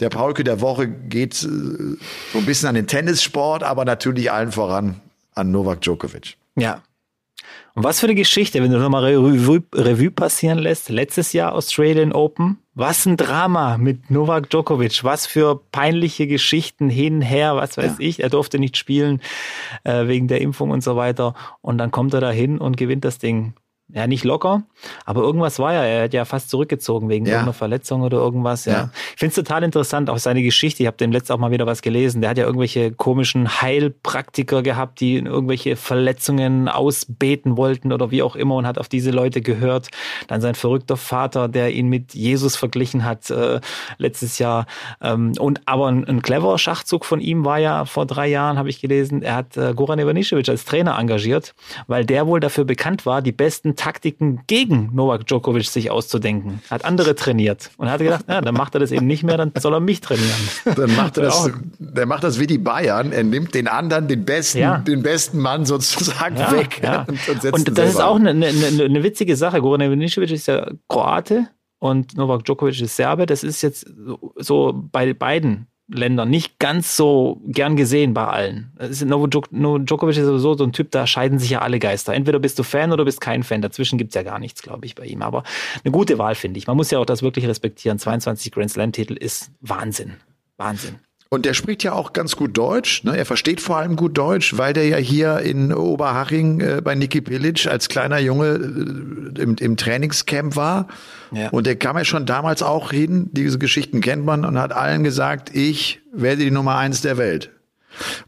der Paulke der Woche geht äh, so ein bisschen an den Tennissport, aber natürlich allen voran an Novak Djokovic. Ja. Und was für eine Geschichte, wenn du nochmal Revue, Revue passieren lässt. Letztes Jahr Australian Open. Was ein Drama mit Novak Djokovic. Was für peinliche Geschichten hin, her, was weiß ich. Er durfte nicht spielen äh, wegen der Impfung und so weiter. Und dann kommt er da hin und gewinnt das Ding. Ja, nicht locker, aber irgendwas war ja. Er hat ja fast zurückgezogen wegen ja. irgendeiner Verletzung oder irgendwas. Ja. ja. Ich finde es total interessant, auch seine Geschichte. Ich habe dem letzten auch mal wieder was gelesen. Der hat ja irgendwelche komischen Heilpraktiker gehabt, die irgendwelche Verletzungen ausbeten wollten oder wie auch immer und hat auf diese Leute gehört. Dann sein verrückter Vater, der ihn mit Jesus verglichen hat äh, letztes Jahr. Ähm, und aber ein, ein cleverer Schachzug von ihm war ja vor drei Jahren, habe ich gelesen, er hat äh, Goran Ivanisevic als Trainer engagiert, weil der wohl dafür bekannt war, die besten Taktiken gegen Novak Djokovic sich auszudenken. Hat andere trainiert und hat gedacht, ja, dann macht er das eben nicht mehr, dann soll er mich trainieren. Dann macht er das, der macht das wie die Bayern. Er nimmt den anderen, den besten, ja. den besten Mann sozusagen ja, weg. Ja. Und, und, und das ist auch eine, eine, eine, witzige Sache. Goran Ivanisevic ist ja Kroate und Novak Djokovic ist Serbe. Das ist jetzt so bei beiden Ländern nicht ganz so gern gesehen bei allen. Novak Djokovic ist sowieso so ein Typ, da scheiden sich ja alle Geister. Entweder bist du Fan oder bist kein Fan. Dazwischen gibt's ja gar nichts, glaube ich, bei ihm. Aber eine gute Wahl, finde ich. Man muss ja auch das wirklich respektieren. 22 Grand Slam-Titel ist Wahnsinn. Wahnsinn. Und der spricht ja auch ganz gut Deutsch. Ne? Er versteht vor allem gut Deutsch, weil der ja hier in Oberhaching äh, bei Niki Pilic als kleiner Junge äh, im, im Trainingscamp war. Ja. Und der kam ja schon damals auch hin, diese Geschichten kennt man, und hat allen gesagt, ich werde die Nummer eins der Welt.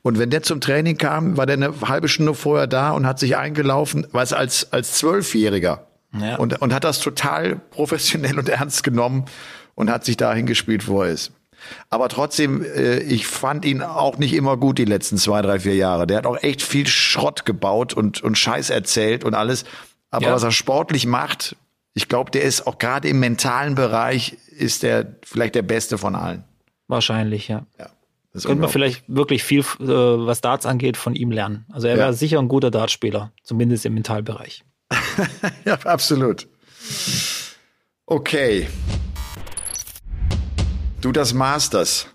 Und wenn der zum Training kam, war der eine halbe Stunde vorher da und hat sich eingelaufen, was als, als Zwölfjähriger. Ja. Und, und hat das total professionell und ernst genommen und hat sich dahin gespielt, wo er ist. Aber trotzdem, äh, ich fand ihn auch nicht immer gut die letzten zwei, drei, vier Jahre. Der hat auch echt viel Schrott gebaut und, und Scheiß erzählt und alles. Aber ja. was er sportlich macht, ich glaube, der ist auch gerade im mentalen Bereich, ist der vielleicht der Beste von allen. Wahrscheinlich, ja. ja Könnte man vielleicht wirklich viel, äh, was Darts angeht, von ihm lernen. Also er ja. wäre sicher ein guter Dartspieler, zumindest im Mentalbereich. ja, absolut. Okay. Du das Masters.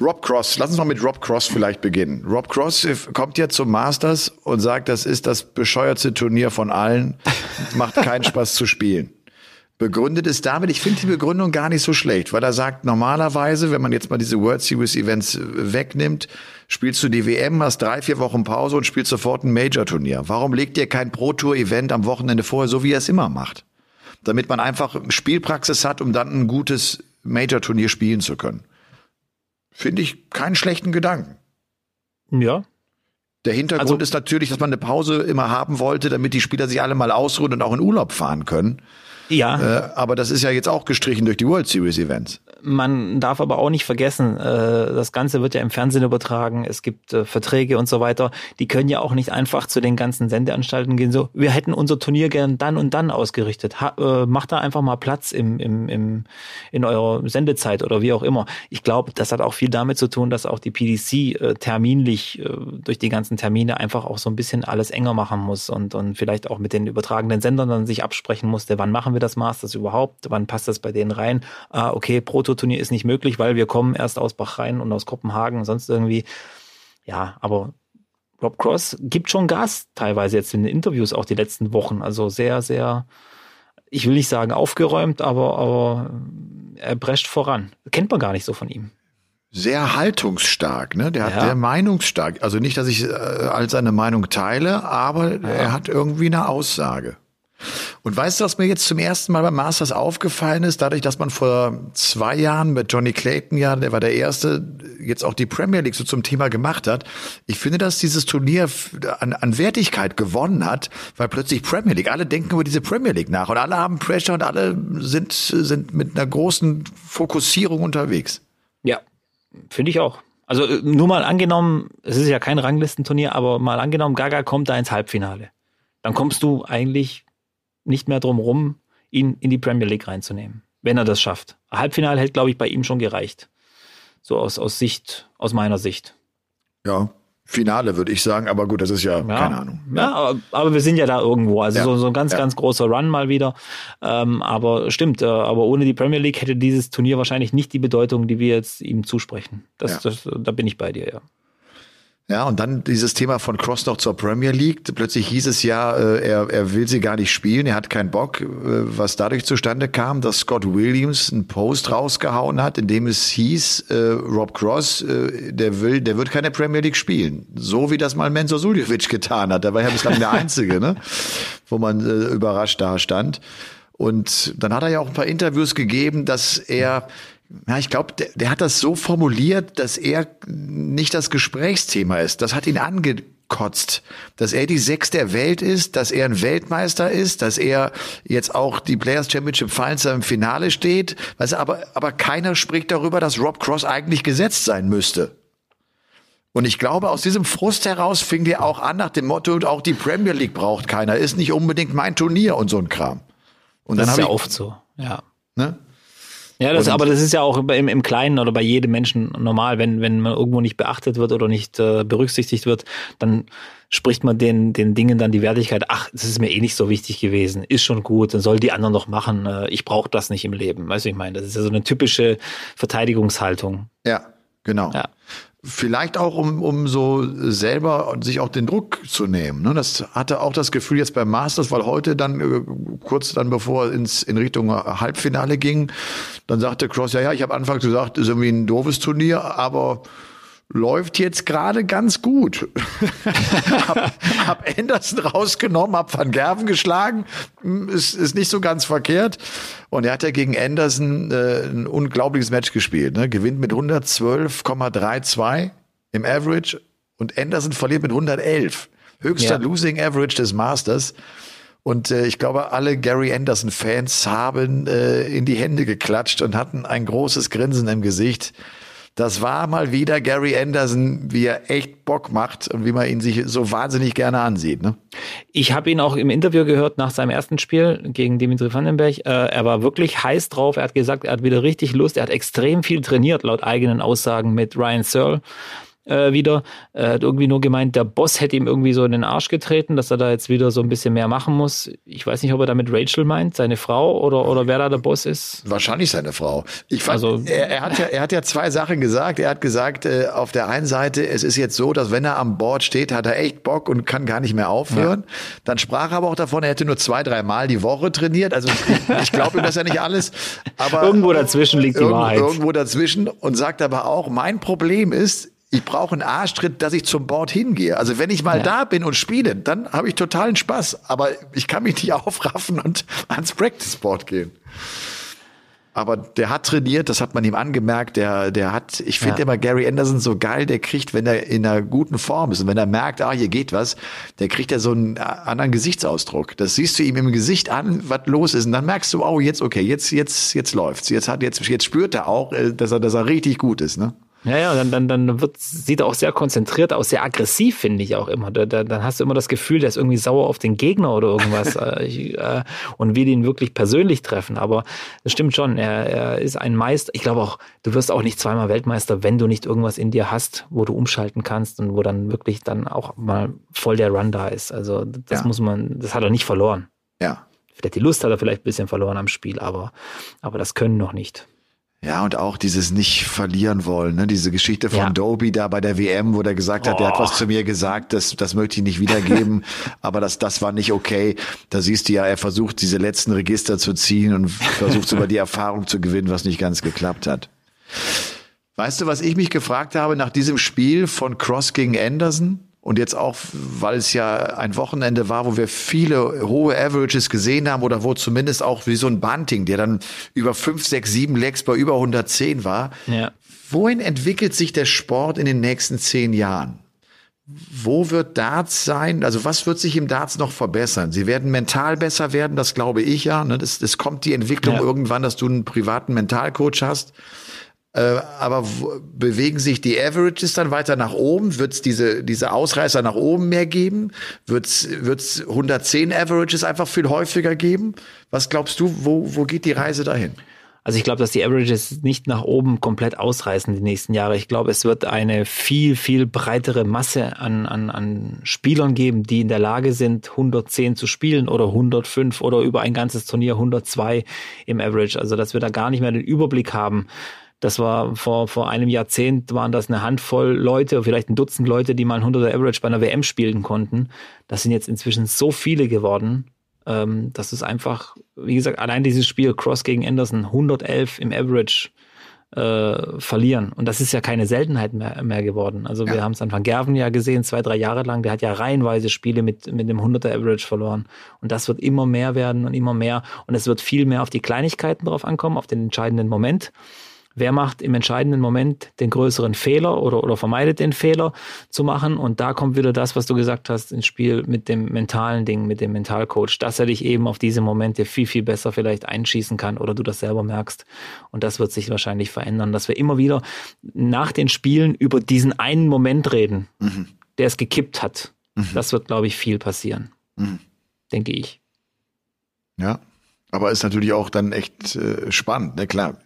Rob Cross, lass uns mal mit Rob Cross vielleicht beginnen. Rob Cross kommt ja zum Masters und sagt, das ist das bescheuertste Turnier von allen, macht keinen Spaß zu spielen. Begründet es damit, ich finde die Begründung gar nicht so schlecht, weil er sagt, normalerweise, wenn man jetzt mal diese World Series Events wegnimmt, spielst du die WM, hast drei, vier Wochen Pause und spielst sofort ein Major-Turnier. Warum legt ihr kein Pro-Tour-Event am Wochenende vorher, so wie er es immer macht? Damit man einfach Spielpraxis hat, um dann ein gutes Major-Turnier spielen zu können. Finde ich keinen schlechten Gedanken. Ja. Der Hintergrund also, ist natürlich, dass man eine Pause immer haben wollte, damit die Spieler sich alle mal ausruhen und auch in Urlaub fahren können. Ja. Äh, aber das ist ja jetzt auch gestrichen durch die World Series Events. Man darf aber auch nicht vergessen, äh, das Ganze wird ja im Fernsehen übertragen, es gibt äh, Verträge und so weiter. Die können ja auch nicht einfach zu den ganzen Sendeanstalten gehen, so, wir hätten unser Turnier gern dann und dann ausgerichtet. Ha, äh, macht da einfach mal Platz im, im, im, in eurer Sendezeit oder wie auch immer. Ich glaube, das hat auch viel damit zu tun, dass auch die PDC äh, terminlich äh, durch die ganzen Termine einfach auch so ein bisschen alles enger machen muss und, und vielleicht auch mit den übertragenen Sendern dann sich absprechen musste, wann machen wir das Masters überhaupt, wann passt das bei denen rein? Ah, okay, Proto Turnier ist nicht möglich, weil wir kommen erst aus Bachrhein und aus Kopenhagen und sonst irgendwie. Ja, aber Rob Cross gibt schon Gas teilweise jetzt in den Interviews auch die letzten Wochen. Also sehr, sehr, ich will nicht sagen aufgeräumt, aber, aber er prescht voran. Kennt man gar nicht so von ihm sehr haltungsstark, ne? Der hat ja. sehr meinungsstark. Also nicht, dass ich äh, all seine Meinung teile, aber ja. er hat irgendwie eine Aussage. Und weißt du, was mir jetzt zum ersten Mal beim Masters aufgefallen ist? Dadurch, dass man vor zwei Jahren mit Johnny Clayton ja, der war der Erste, jetzt auch die Premier League so zum Thema gemacht hat. Ich finde, dass dieses Turnier an, an Wertigkeit gewonnen hat, weil plötzlich Premier League, alle denken über diese Premier League nach und alle haben Pressure und alle sind, sind mit einer großen Fokussierung unterwegs. Ja, finde ich auch. Also äh, nur mal angenommen, es ist ja kein Ranglistenturnier, aber mal angenommen, Gaga kommt da ins Halbfinale. Dann kommst du eigentlich nicht mehr drum rum, ihn in die Premier League reinzunehmen, wenn er das schafft. Halbfinale hätte, glaube ich, bei ihm schon gereicht. So aus, aus Sicht, aus meiner Sicht. Ja, Finale würde ich sagen, aber gut, das ist ja, ja keine Ahnung. Ja, ja aber, aber, wir sind ja da irgendwo. Also ja, so, so ein ganz, ganz großer Run mal wieder. Ähm, aber stimmt, äh, aber ohne die Premier League hätte dieses Turnier wahrscheinlich nicht die Bedeutung, die wir jetzt ihm zusprechen. Das, das, da bin ich bei dir, ja. Ja, und dann dieses Thema von Cross noch zur Premier League. Plötzlich hieß es ja, äh, er, er will sie gar nicht spielen, er hat keinen Bock, äh, was dadurch zustande kam, dass Scott Williams einen Post rausgehauen hat, in dem es hieß, äh, Rob Cross, äh, der will, der wird keine Premier League spielen. So wie das mal Menzo Suljovic getan hat. Der war ja bislang der Einzige, ne? wo man äh, überrascht da stand. Und dann hat er ja auch ein paar Interviews gegeben, dass er ja, ich glaube, der, der hat das so formuliert, dass er nicht das Gesprächsthema ist. Das hat ihn angekotzt, dass er die Sechs der Welt ist, dass er ein Weltmeister ist, dass er jetzt auch die Players Championship Finals im Finale steht. Du, aber, aber keiner spricht darüber, dass Rob Cross eigentlich gesetzt sein müsste. Und ich glaube, aus diesem Frust heraus fing der auch an nach dem Motto, auch die Premier League braucht keiner, ist nicht unbedingt mein Turnier und so ein Kram. Und das dann ist ja ich, oft so, ja. Ne? Ja, das, Und- aber das ist ja auch im, im Kleinen oder bei jedem Menschen normal, wenn, wenn man irgendwo nicht beachtet wird oder nicht äh, berücksichtigt wird, dann spricht man den, den Dingen dann die Wertigkeit, ach, das ist mir eh nicht so wichtig gewesen, ist schon gut, dann soll die anderen noch machen, äh, ich brauche das nicht im Leben. Weißt du, ich meine, das ist ja so eine typische Verteidigungshaltung. Ja, genau. Ja. Vielleicht auch, um, um so selber sich auch den Druck zu nehmen. Ne? Das hatte auch das Gefühl jetzt beim Masters, weil heute dann, äh, kurz dann bevor ins, in Richtung Halbfinale ging, dann sagte Cross, ja, ja, ich habe anfangs gesagt, ist irgendwie ein doofes Turnier, aber läuft jetzt gerade ganz gut. hab, hab Anderson rausgenommen, hab Van Gerven geschlagen, Hm, ist, ist nicht so ganz verkehrt. Und er hat ja gegen Anderson äh, ein unglaubliches Match gespielt. Ne? Gewinnt mit 112,32 im Average und Anderson verliert mit 111. Höchster Ja. Losing Average des Masters. Und äh, ich glaube, alle Gary Anderson-Fans haben äh, in die Hände geklatscht und hatten ein großes Grinsen im Gesicht. Das war mal wieder Gary Anderson, wie er echt Bock macht und wie man ihn sich so wahnsinnig gerne ansieht. Ne? Ich habe ihn auch im Interview gehört nach seinem ersten Spiel gegen Dimitri Vandenberg. Äh, er war wirklich heiß drauf. Er hat gesagt, er hat wieder richtig Lust. Er hat extrem viel trainiert, laut eigenen Aussagen mit Ryan Searle äh, wieder. Er hat irgendwie nur gemeint, der Boss hätte ihm irgendwie so in den Arsch getreten, dass er da jetzt wieder so ein bisschen mehr machen muss. Ich weiß nicht, ob er damit Rachel meint, seine Frau oder, oder wer da der Boss ist. Wahrscheinlich seine Frau. Ich fand, Also- er, er, hat ja, er hat ja zwei Sachen gesagt. Er hat gesagt, äh, auf der einen Seite, es ist jetzt so, dass wenn er am Board steht, hat er echt Bock und kann gar nicht mehr aufhören. Dann sprach er aber auch davon, er hätte nur zwei, drei Mal die Woche trainiert. Also ich, ich glaube ihm das ja nicht alles. Aber Irgendwo dazwischen liegt die irgendwo, Wahrheit. Irgendwo dazwischen und sagt aber auch, mein Problem ist, ich brauche einen Arschtritt, dass ich zum Board hingehe. Also wenn ich mal da bin und spiele, dann habe ich totalen Spaß. Aber ich kann mich nicht aufraffen und ans Practice Board gehen. Aber der hat trainiert, das hat man ihm angemerkt. Der, der hat, ich finde Ja. immer Gary Anderson so geil, der kriegt, wenn er in einer guten Form ist und wenn er merkt, ah, hier geht was, der kriegt ja so einen anderen Gesichtsausdruck. Das siehst du ihm im Gesicht an, was los ist. Und dann merkst du, oh, jetzt, okay, jetzt, jetzt, jetzt läuft's. Jetzt hat, jetzt, jetzt spürt er auch, äh, dass er, dass er richtig gut ist, ne? Ja, ja, dann, dann, dann wird, sieht er auch sehr konzentriert aus, sehr aggressiv, finde ich auch immer. Da, da, dann hast du immer das Gefühl, der ist irgendwie sauer auf den Gegner oder irgendwas äh, ich, äh, und will ihn wirklich persönlich treffen. Aber das stimmt schon, er, er ist ein Meister. Ich glaube auch, du wirst auch nicht zweimal Weltmeister, wenn du nicht irgendwas in dir hast, wo du umschalten kannst und wo dann wirklich dann auch mal voll der Run da ist. Also das Ja. muss man, das hat er nicht verloren. Ja. Vielleicht die Lust hat er vielleicht ein bisschen verloren am Spiel, aber, aber das können noch nicht. Ja, und auch dieses nicht verlieren wollen, ne? diese Geschichte von Ja. Doby da bei der WM, wo der gesagt hat, der hat Oh. was zu mir gesagt, das, das möchte ich nicht wiedergeben, aber das, das war nicht okay. Da siehst du ja, er versucht, diese letzten Register zu ziehen und versucht sogar die Erfahrung zu gewinnen, was nicht ganz geklappt hat. Weißt du, was ich mich gefragt habe nach diesem Spiel von Cross gegen Anderson? Und jetzt auch, weil es ja ein Wochenende war, wo wir viele hohe Averages gesehen haben oder wo zumindest auch wie so ein Bunting, der dann über fünf, sechs, sieben Legs bei über 110 war. Ja. Wohin entwickelt sich der Sport in den nächsten zehn Jahren? Wo wird Darts sein? Also was wird sich im Darts noch verbessern? Sie werden mental besser werden, das glaube ich ja. ne? Das, das kommt die Entwicklung Ja. irgendwann, dass du einen privaten Mentalcoach hast. Äh, aber bewegen sich die Averages dann weiter nach oben? Wird es diese, diese Ausreißer nach oben mehr geben? Wird es 110 Averages einfach viel häufiger geben? Was glaubst du, wo, wo geht die Reise dahin? Also ich glaube, dass die Averages nicht nach oben komplett ausreißen die nächsten Jahre. Ich glaube, es wird eine viel, viel breitere Masse an, an, an Spielern geben, die in der Lage sind, 110 zu spielen oder 105 oder über ein ganzes Turnier 102 im Average. Also dass wir da gar nicht mehr den Überblick haben, Das war vor, vor einem Jahrzehnt waren das eine Handvoll Leute, vielleicht ein Dutzend Leute, die mal ein 100er Average bei einer WM spielen konnten. Das sind jetzt inzwischen so viele geworden. Ähm, das ist einfach, wie gesagt, allein dieses Spiel Cross gegen Anderson 111 im Average äh, verlieren. Und das ist ja keine Seltenheit mehr, mehr geworden. Also ja. wir haben es an Van Gerven ja gesehen, zwei, drei Jahre lang. Der hat ja reihenweise Spiele mit, mit dem 100er Average verloren. Und das wird immer mehr werden und immer mehr. Und es wird viel mehr auf die Kleinigkeiten drauf ankommen, auf den entscheidenden Moment wer macht im entscheidenden Moment den größeren Fehler oder, oder vermeidet den Fehler zu machen. Und da kommt wieder das, was du gesagt hast, ins Spiel mit dem mentalen Ding, mit dem Mentalcoach, dass er dich eben auf diese Momente viel, viel besser vielleicht einschießen kann oder du das selber merkst. Und das wird sich wahrscheinlich verändern, dass wir immer wieder nach den Spielen über diesen einen Moment reden, mhm. der es gekippt hat. Mhm. Das wird, glaube ich, viel passieren. Mhm. Denke ich. Ja, aber ist natürlich auch dann echt äh, spannend, ne? Klar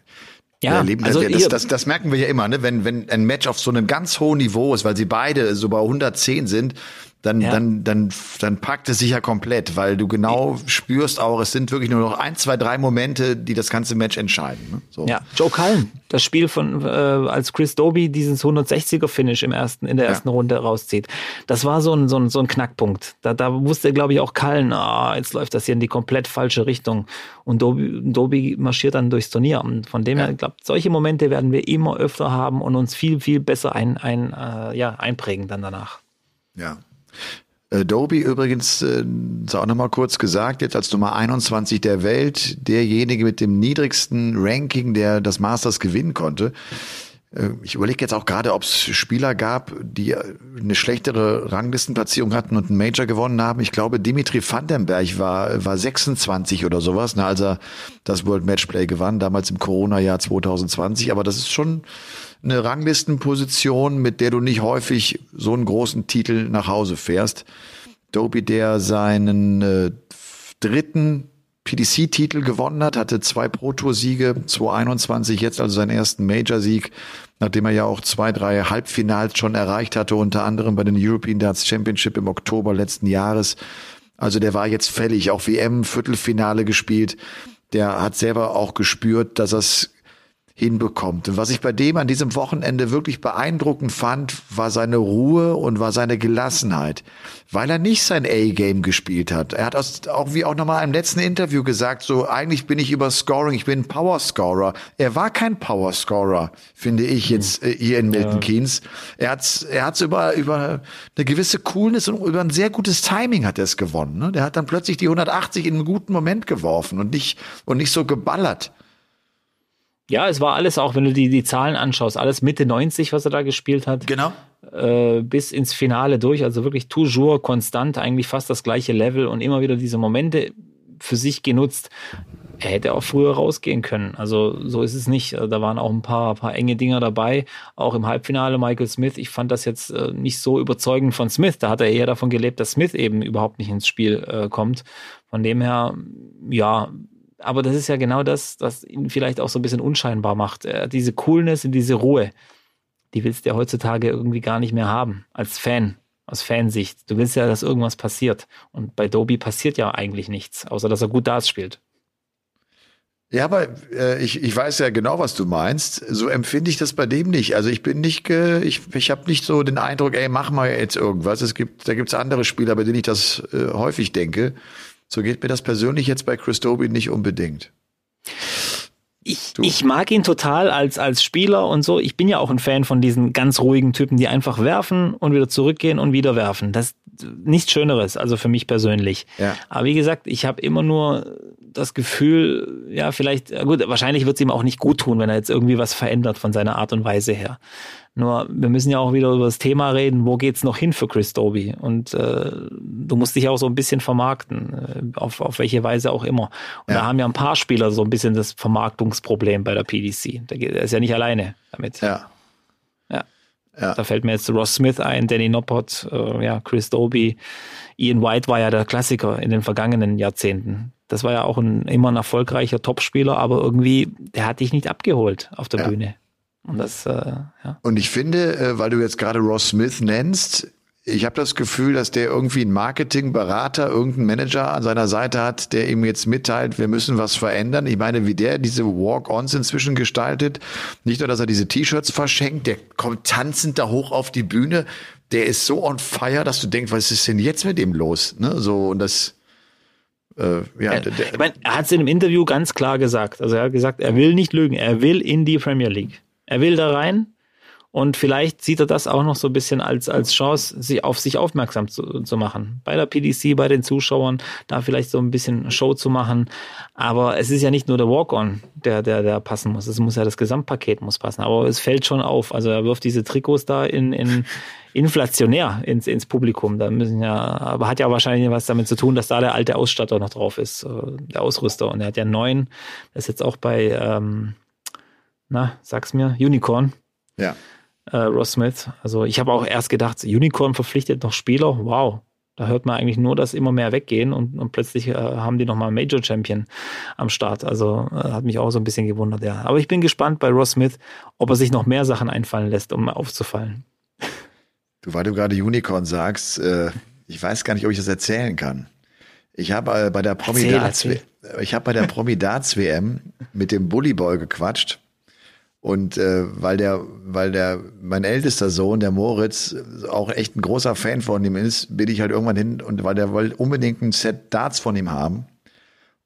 ja, erleben also das, das, das, das, merken wir ja immer, ne? wenn, wenn ein Match auf so einem ganz hohen Niveau ist, weil sie beide so bei 110 sind, dann, ja. dann, dann, dann packt es sich ja komplett, weil du genau spürst auch, es sind wirklich nur noch ein, zwei, drei Momente, die das ganze Match entscheiden. Ne? So. Ja, Joe Cullen, das Spiel von, äh, als Chris Doby dieses 160er Finish im ersten, in der ersten ja. Runde rauszieht. Das war so ein, so ein, so ein Knackpunkt. Da, da wusste, glaube ich, auch Cullen, ah, jetzt läuft das hier in die komplett falsche Richtung. Und Doby, Doby marschiert dann durchs Turnier. Und von dem ja. her, ich glaube, solche Momente werden wir immer öfter haben und uns viel, viel besser ein, ein, äh, ja, einprägen dann danach. Ja, Adobe übrigens, äh, ist auch nochmal kurz gesagt, jetzt als Nummer 21 der Welt, derjenige mit dem niedrigsten Ranking, der das Masters gewinnen konnte. Äh, ich überlege jetzt auch gerade, ob es Spieler gab, die eine schlechtere Ranglistenplatzierung hatten und einen Major gewonnen haben. Ich glaube, Dimitri Vandenberg war, war 26 oder sowas, ne, als er das World Matchplay gewann, damals im Corona-Jahr 2020. Aber das ist schon eine Ranglistenposition, mit der du nicht häufig so einen großen Titel nach Hause fährst. Doby, der seinen äh, dritten PDC-Titel gewonnen hat, hatte zwei Pro-Tour-Siege, 2021, jetzt also seinen ersten Major-Sieg, nachdem er ja auch zwei, drei Halbfinals schon erreicht hatte, unter anderem bei den European Darts Championship im Oktober letzten Jahres. Also der war jetzt fällig, auch WM-Viertelfinale gespielt. Der hat selber auch gespürt, dass er es hinbekommt. Und was ich bei dem an diesem Wochenende wirklich beeindruckend fand, war seine Ruhe und war seine Gelassenheit, weil er nicht sein A-Game gespielt hat. Er hat auch wie auch nochmal im letzten Interview gesagt, so eigentlich bin ich über Scoring, ich bin Power Scorer. Er war kein Power Scorer, finde ich jetzt äh, hier in Milton ja. Keynes. Er hat's, er hat's über über eine gewisse Coolness und über ein sehr gutes Timing hat er es gewonnen. Ne? Der hat dann plötzlich die 180 in einem guten Moment geworfen und nicht und nicht so geballert. Ja, es war alles auch, wenn du die, die Zahlen anschaust, alles Mitte 90, was er da gespielt hat. Genau. Äh, bis ins Finale durch. Also wirklich toujours konstant, eigentlich fast das gleiche Level und immer wieder diese Momente für sich genutzt. Er hätte auch früher rausgehen können. Also so ist es nicht. Da waren auch ein paar, paar enge Dinger dabei. Auch im Halbfinale Michael Smith. Ich fand das jetzt äh, nicht so überzeugend von Smith. Da hat er eher davon gelebt, dass Smith eben überhaupt nicht ins Spiel äh, kommt. Von dem her, ja, aber das ist ja genau das, was ihn vielleicht auch so ein bisschen unscheinbar macht. Äh, diese Coolness und diese Ruhe, die willst du ja heutzutage irgendwie gar nicht mehr haben, als Fan, aus Fansicht. Du willst ja, dass irgendwas passiert. Und bei Doby passiert ja eigentlich nichts, außer dass er gut Darts spielt. Ja, aber äh, ich, ich weiß ja genau, was du meinst. So empfinde ich das bei dem nicht. Also ich bin nicht, ge, ich, ich habe nicht so den Eindruck, ey, mach mal jetzt irgendwas. Es gibt, da gibt's andere Spieler, bei denen ich das äh, häufig denke. So geht mir das persönlich jetzt bei Chris Dobie nicht unbedingt. Ich, ich mag ihn total als, als Spieler und so. Ich bin ja auch ein Fan von diesen ganz ruhigen Typen, die einfach werfen und wieder zurückgehen und wieder werfen. Das ist nichts Schöneres, also für mich persönlich. Ja. Aber wie gesagt, ich habe immer nur das Gefühl, ja, vielleicht, gut, wahrscheinlich wird es ihm auch nicht gut tun, wenn er jetzt irgendwie was verändert von seiner Art und Weise her. Nur wir müssen ja auch wieder über das Thema reden, wo geht's noch hin für Chris Doby? Und äh, du musst dich auch so ein bisschen vermarkten, äh, auf, auf welche Weise auch immer. Und ja. da haben ja ein paar Spieler so ein bisschen das Vermarktungsproblem bei der PDC. Der, ist ja nicht alleine damit. Ja. ja. Ja. Da fällt mir jetzt Ross Smith ein, Danny Noppert, äh, ja, Chris Doby. Ian White war ja der Klassiker in den vergangenen Jahrzehnten. Das war ja auch ein immer ein erfolgreicher Topspieler, aber irgendwie, der hat dich nicht abgeholt auf der ja. Bühne. Und das, äh, ja. Und ich finde, äh, weil du jetzt gerade Ross Smith nennst, ich habe das Gefühl, dass der irgendwie einen Marketingberater, irgendeinen Manager an seiner Seite hat, der ihm jetzt mitteilt, wir müssen was verändern. Ich meine, wie der diese Walk-ons inzwischen gestaltet, nicht nur, dass er diese T-Shirts verschenkt, der kommt tanzend da hoch auf die Bühne, der ist so on fire, dass du denkst, was ist denn jetzt mit ihm los? Ne? So und das äh, ja, er, ich meine, er hat es in einem Interview ganz klar gesagt. Also er hat gesagt, er will nicht lügen, er will in die Premier League. Er will da rein und vielleicht sieht er das auch noch so ein bisschen als, als Chance, sich auf sich aufmerksam zu, zu machen. Bei der PDC, bei den Zuschauern, da vielleicht so ein bisschen Show zu machen. Aber es ist ja nicht nur der Walk-on, der, der, der passen muss. Es muss ja das Gesamtpaket muss passen. Aber es fällt schon auf. Also er wirft diese Trikots da in, in inflationär ins, ins Publikum. Da müssen ja, aber hat ja wahrscheinlich was damit zu tun, dass da der alte Ausstatter noch drauf ist, äh, der Ausrüster. Und er hat ja neun, das ist jetzt auch bei, ähm, na, sag's mir, Unicorn. Ja äh, Ross Smith. Also ich habe auch erst gedacht, Unicorn verpflichtet noch Spieler. Wow, da hört man eigentlich nur, dass immer mehr weggehen und, und plötzlich äh, haben die nochmal Major Champion am Start. Also äh, hat mich auch so ein bisschen gewundert, ja. Aber ich bin gespannt bei Ross Smith, ob er sich noch mehr Sachen einfallen lässt, um aufzufallen. Du, weil du gerade Unicorn sagst, äh, ich weiß gar nicht, ob ich das erzählen kann. Ich habe äh, bei der Promi ich habe bei der Promi Darts WM mit dem Bully Boy gequatscht und äh, weil der, weil der, mein ältester Sohn, der Moritz, auch echt ein großer Fan von ihm ist, bin ich halt irgendwann hin und weil der wollte unbedingt ein Set Darts von ihm haben.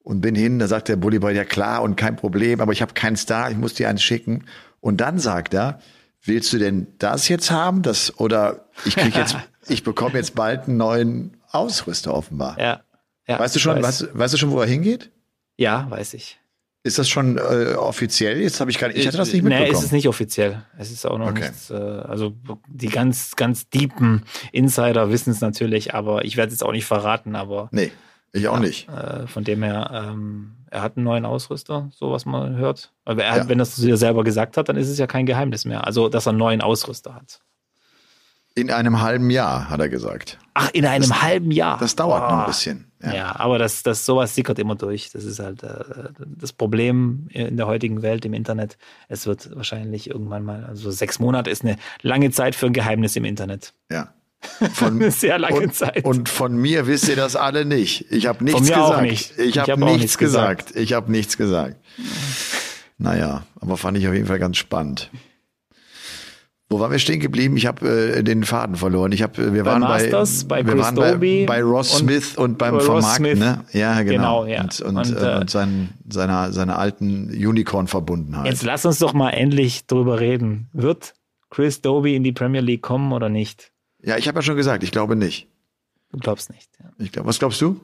Und bin hin, da sagt der Bullyboy, ja klar und kein Problem, aber ich habe keinen Star, ich muss dir eins schicken. Und dann sagt er, willst du denn das jetzt haben? Das, oder ich krieg jetzt, ich bekomme jetzt bald einen neuen Ausrüster offenbar. Ja. ja weißt du schon, weiß. weißt, weißt du schon, wo er hingeht? Ja, weiß ich. Ist das schon äh, offiziell? Jetzt habe ich gar nicht, ich hatte das nicht mitbekommen. Nee, ist es nicht offiziell. Es ist auch noch okay. nichts. Äh, also die ganz, ganz deepen Insider wissen es natürlich, aber ich werde es jetzt auch nicht verraten. Aber nee, ich auch ja, nicht. Äh, von dem her, ähm, er hat einen neuen Ausrüster, so was man hört. Aber er, ja. wenn das zu dir selber gesagt hat, dann ist es ja kein Geheimnis mehr. Also, dass er einen neuen Ausrüster hat. In einem halben Jahr, hat er gesagt. Ach, in einem das, halben Jahr. Das dauert oh. noch ein bisschen. Ja. ja, aber das, das sowas sickert immer durch. Das ist halt äh, das Problem in der heutigen Welt im Internet. Es wird wahrscheinlich irgendwann mal, also sechs Monate ist eine lange Zeit für ein Geheimnis im Internet. Ja. Von, eine sehr lange und, Zeit. Und von mir wisst ihr das alle nicht. Ich habe nichts gesagt. Nicht. Ich habe hab nichts, nichts gesagt. gesagt. Ich habe nichts gesagt. Naja, aber fand ich auf jeden Fall ganz spannend. Wo waren wir stehen geblieben? Ich habe äh, den Faden verloren. Ich habe, äh, wir bei waren Masters, bei, bei wir waren bei, bei Ross Smith und beim Ross Vermarkten, Smith. ne? Ja, genau. genau ja. Und, und, und, äh, und sein, seiner, seiner alten Unicorn-Verbundenheit. Jetzt lass uns doch mal endlich drüber reden. Wird Chris Doby in die Premier League kommen oder nicht? Ja, ich habe ja schon gesagt, ich glaube nicht. Du glaubst nicht. Ja. Ich glaub, was glaubst du?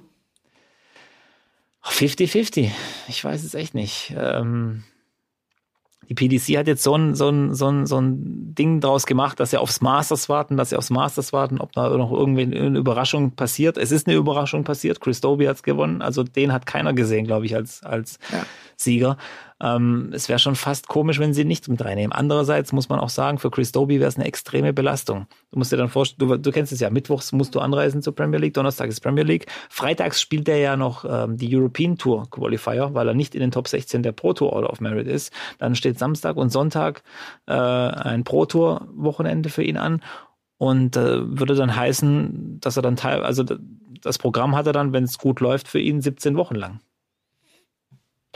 50-50. Ich weiß es echt nicht. Ähm, die PDC hat jetzt so ein, so ein, so ein, so ein Ding draus gemacht, dass sie aufs Masters warten, dass sie aufs Masters warten, ob da noch irgendwie eine Überraschung passiert. Es ist eine Überraschung passiert. Chris Doby hat's gewonnen. Also den hat keiner gesehen, glaube ich, als, als ja. Sieger. Ähm, es wäre schon fast komisch, wenn sie nicht mit reinnehmen. Andererseits muss man auch sagen, für Chris Doby wäre es eine extreme Belastung. Du musst dir dann vorstellen, du, du, kennst es ja, mittwochs musst du anreisen zur Premier League, Donnerstag ist Premier League. Freitags spielt er ja noch ähm, die European Tour Qualifier, weil er nicht in den Top 16 der Pro Tour Order of Merit ist. Dann steht Samstag und Sonntag äh, ein Pro Tour Wochenende für ihn an. Und äh, würde dann heißen, dass er dann teil, also das Programm hat er dann, wenn es gut läuft, für ihn 17 Wochen lang.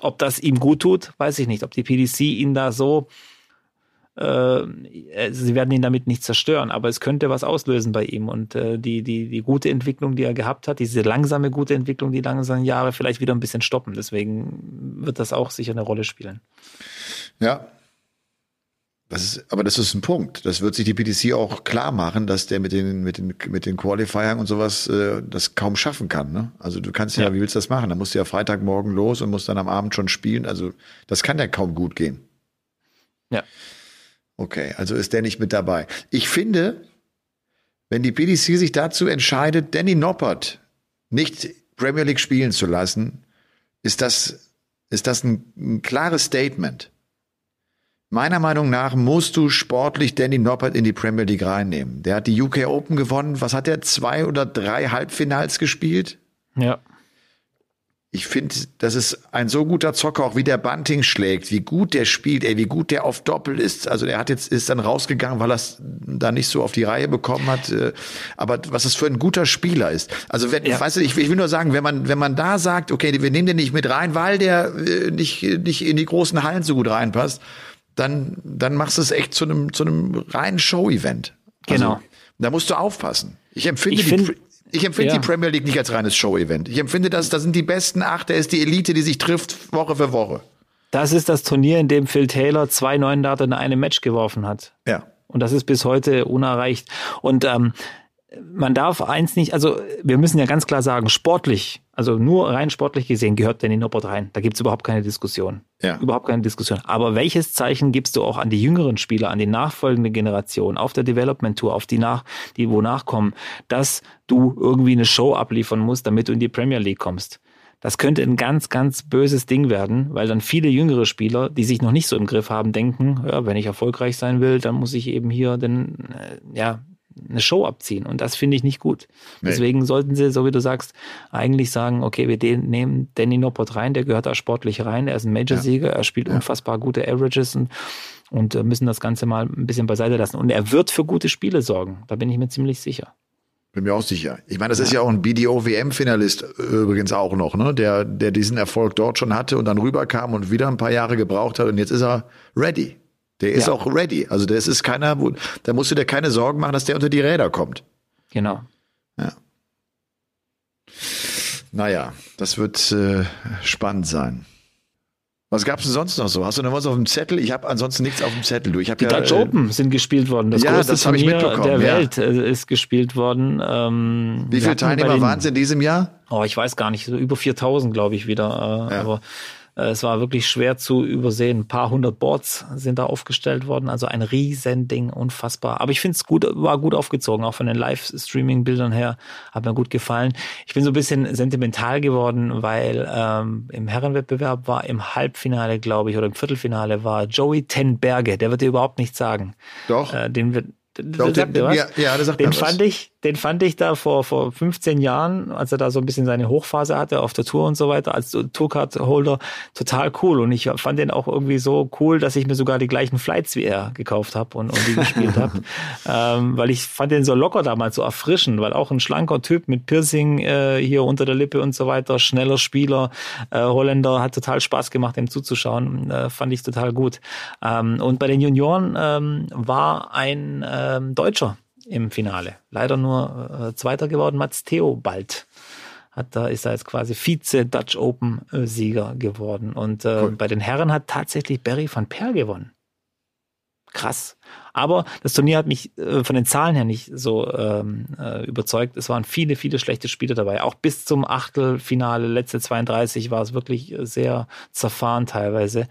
Ob das ihm gut tut, weiß ich nicht. Ob die PDC ihn da so, äh, sie werden ihn damit nicht zerstören, aber es könnte was auslösen bei ihm und äh, die, die, die gute Entwicklung, die er gehabt hat, diese langsame gute Entwicklung, die langsamen Jahre vielleicht wieder ein bisschen stoppen. Deswegen wird das auch sicher eine Rolle spielen. Ja, das ist, aber das ist ein Punkt. Das wird sich die PTC auch klar machen, dass der mit den, mit den, mit den Qualifiern und sowas äh, das kaum schaffen kann. Ne? Also du kannst ja, ja, wie willst du das machen? Da musst du ja Freitagmorgen los und musst dann am Abend schon spielen. Also das kann ja kaum gut gehen. Ja. Okay, also ist der nicht mit dabei. Ich finde, wenn die PDC sich dazu entscheidet, Danny Noppert nicht Premier League spielen zu lassen, ist das, ist das ein, ein klares Statement. Meiner Meinung nach musst du sportlich Danny Noppert in die Premier League reinnehmen. Der hat die UK Open gewonnen. Was hat er? Zwei oder drei Halbfinals gespielt? Ja. ich finde, das ist ein so guter Zocker, auch wie der Bunting schlägt, wie gut der spielt, ey, wie gut der auf Doppel ist. Also der hat jetzt, ist dann rausgegangen, weil er es da nicht so auf die Reihe bekommen hat. Äh, aber was es für ein guter Spieler ist. Also wenn, ja. weißt du, ich, ich will nur sagen, wenn man, wenn man da sagt, okay, wir nehmen den nicht mit rein, weil der äh, nicht, nicht in die großen Hallen so gut reinpasst, dann, dann machst du es echt zu einem, zu einem reinen Show-Event. Also, genau. Da musst du aufpassen. Ich empfinde ich die, ich empfinde ja. die Premier League nicht als reines Show-Event. Ich empfinde das, da sind die besten acht, da ist die Elite, die sich trifft Woche für Woche. Das ist das Turnier, in dem Phil Taylor zwei neuen Data in einem Match geworfen hat. Ja. Und das ist bis heute unerreicht. Und ähm, man darf eins nicht, also wir müssen ja ganz klar sagen, sportlich, also nur rein sportlich gesehen, gehört Danny Noppert rein. Da gibt's überhaupt keine Diskussion. Ja. Überhaupt keine Diskussion. Aber welches Zeichen gibst du auch an die jüngeren Spieler, an die nachfolgende Generation, auf der Development Tour, auf die nach, die wo nachkommen, dass du irgendwie eine Show abliefern musst, damit du in die Premier League kommst? Das könnte ein ganz, ganz böses Ding werden, weil dann viele jüngere Spieler, die sich noch nicht so im Griff haben, denken, ja, wenn ich erfolgreich sein will, dann muss ich eben hier den, äh, ja, eine Show abziehen. Und das finde ich nicht gut. Nee. Deswegen sollten sie, so wie du sagst, eigentlich sagen, okay, wir den, nehmen Danny Noppert rein, der gehört da sportlich rein, er ist ein Major-Sieger, ja. er spielt ja. unfassbar gute Averages und, und äh, müssen das Ganze mal ein bisschen beiseite lassen. Und er wird für gute Spiele sorgen. Da bin ich mir ziemlich sicher. Bin mir auch sicher. Ich meine, das ja. ist ja auch ein BDO-WM-Finalist äh, übrigens auch noch, ne? Der, der diesen Erfolg dort schon hatte und dann rüberkam und wieder ein paar Jahre gebraucht hat und jetzt ist er ready. Der ist ja. auch ready. Also das ist keiner, wo, da musst du dir keine Sorgen machen, dass der unter die Räder kommt. Genau. Ja. Naja, das wird äh, spannend sein. Was gab's denn sonst noch so? Hast du noch was auf dem Zettel? Ich habe ansonsten nichts auf dem Zettel. Du, ich hab die ja, Dutch äh, Open sind gespielt worden. Das ja, größte das Turnier der. Welt äh, ist gespielt worden. Ähm, Wie viele Teilnehmer waren es in diesem Jahr? Oh, ich weiß gar nicht. So über 4000, glaube ich, wieder. Äh, ja. Aber es war wirklich schwer zu übersehen. Ein paar hundert Boards sind da aufgestellt worden, also ein Riesending, unfassbar. Aber ich finde es gut, war gut aufgezogen, auch von den Live-Streaming-Bildern her, hat mir gut gefallen. Ich bin so ein bisschen sentimental geworden, weil ähm, im Herrenwettbewerb war im Halbfinale, glaube ich, oder im Viertelfinale war Joey Tenberge, der wird dir überhaupt nichts sagen. Doch. Äh, den wird, Doch, den, den, ja, ja, das sagt den fand was. ich, den fand ich da vor, vor 15 Jahren, als er da so ein bisschen seine Hochphase hatte auf der Tour und so weiter, als Tourcard-Holder, total cool. Und ich fand den auch irgendwie so cool, dass ich mir sogar die gleichen Flights wie er gekauft habe und, und die gespielt habe. Ähm, weil ich fand den so locker damals, so erfrischend, weil auch ein schlanker Typ mit Piercing äh, hier unter der Lippe und so weiter, schneller Spieler, äh, Holländer, hat total Spaß gemacht, dem zuzuschauen. Äh, fand ich total gut. Ähm, und bei den Junioren ähm, war ein ähm, Deutscher im Finale. Leider nur äh, Zweiter geworden, Mats Theobald. Hat da ist er jetzt quasi Vize Dutch Open äh, Sieger geworden. Und äh, cool. bei den Herren hat tatsächlich Barry van Per gewonnen. Krass. Aber das Turnier hat mich äh, von den Zahlen her nicht so ähm, äh, überzeugt. Es waren viele, viele schlechte Spiele dabei. Auch bis zum Achtelfinale, letzte 32, war es wirklich sehr zerfahren teilweise.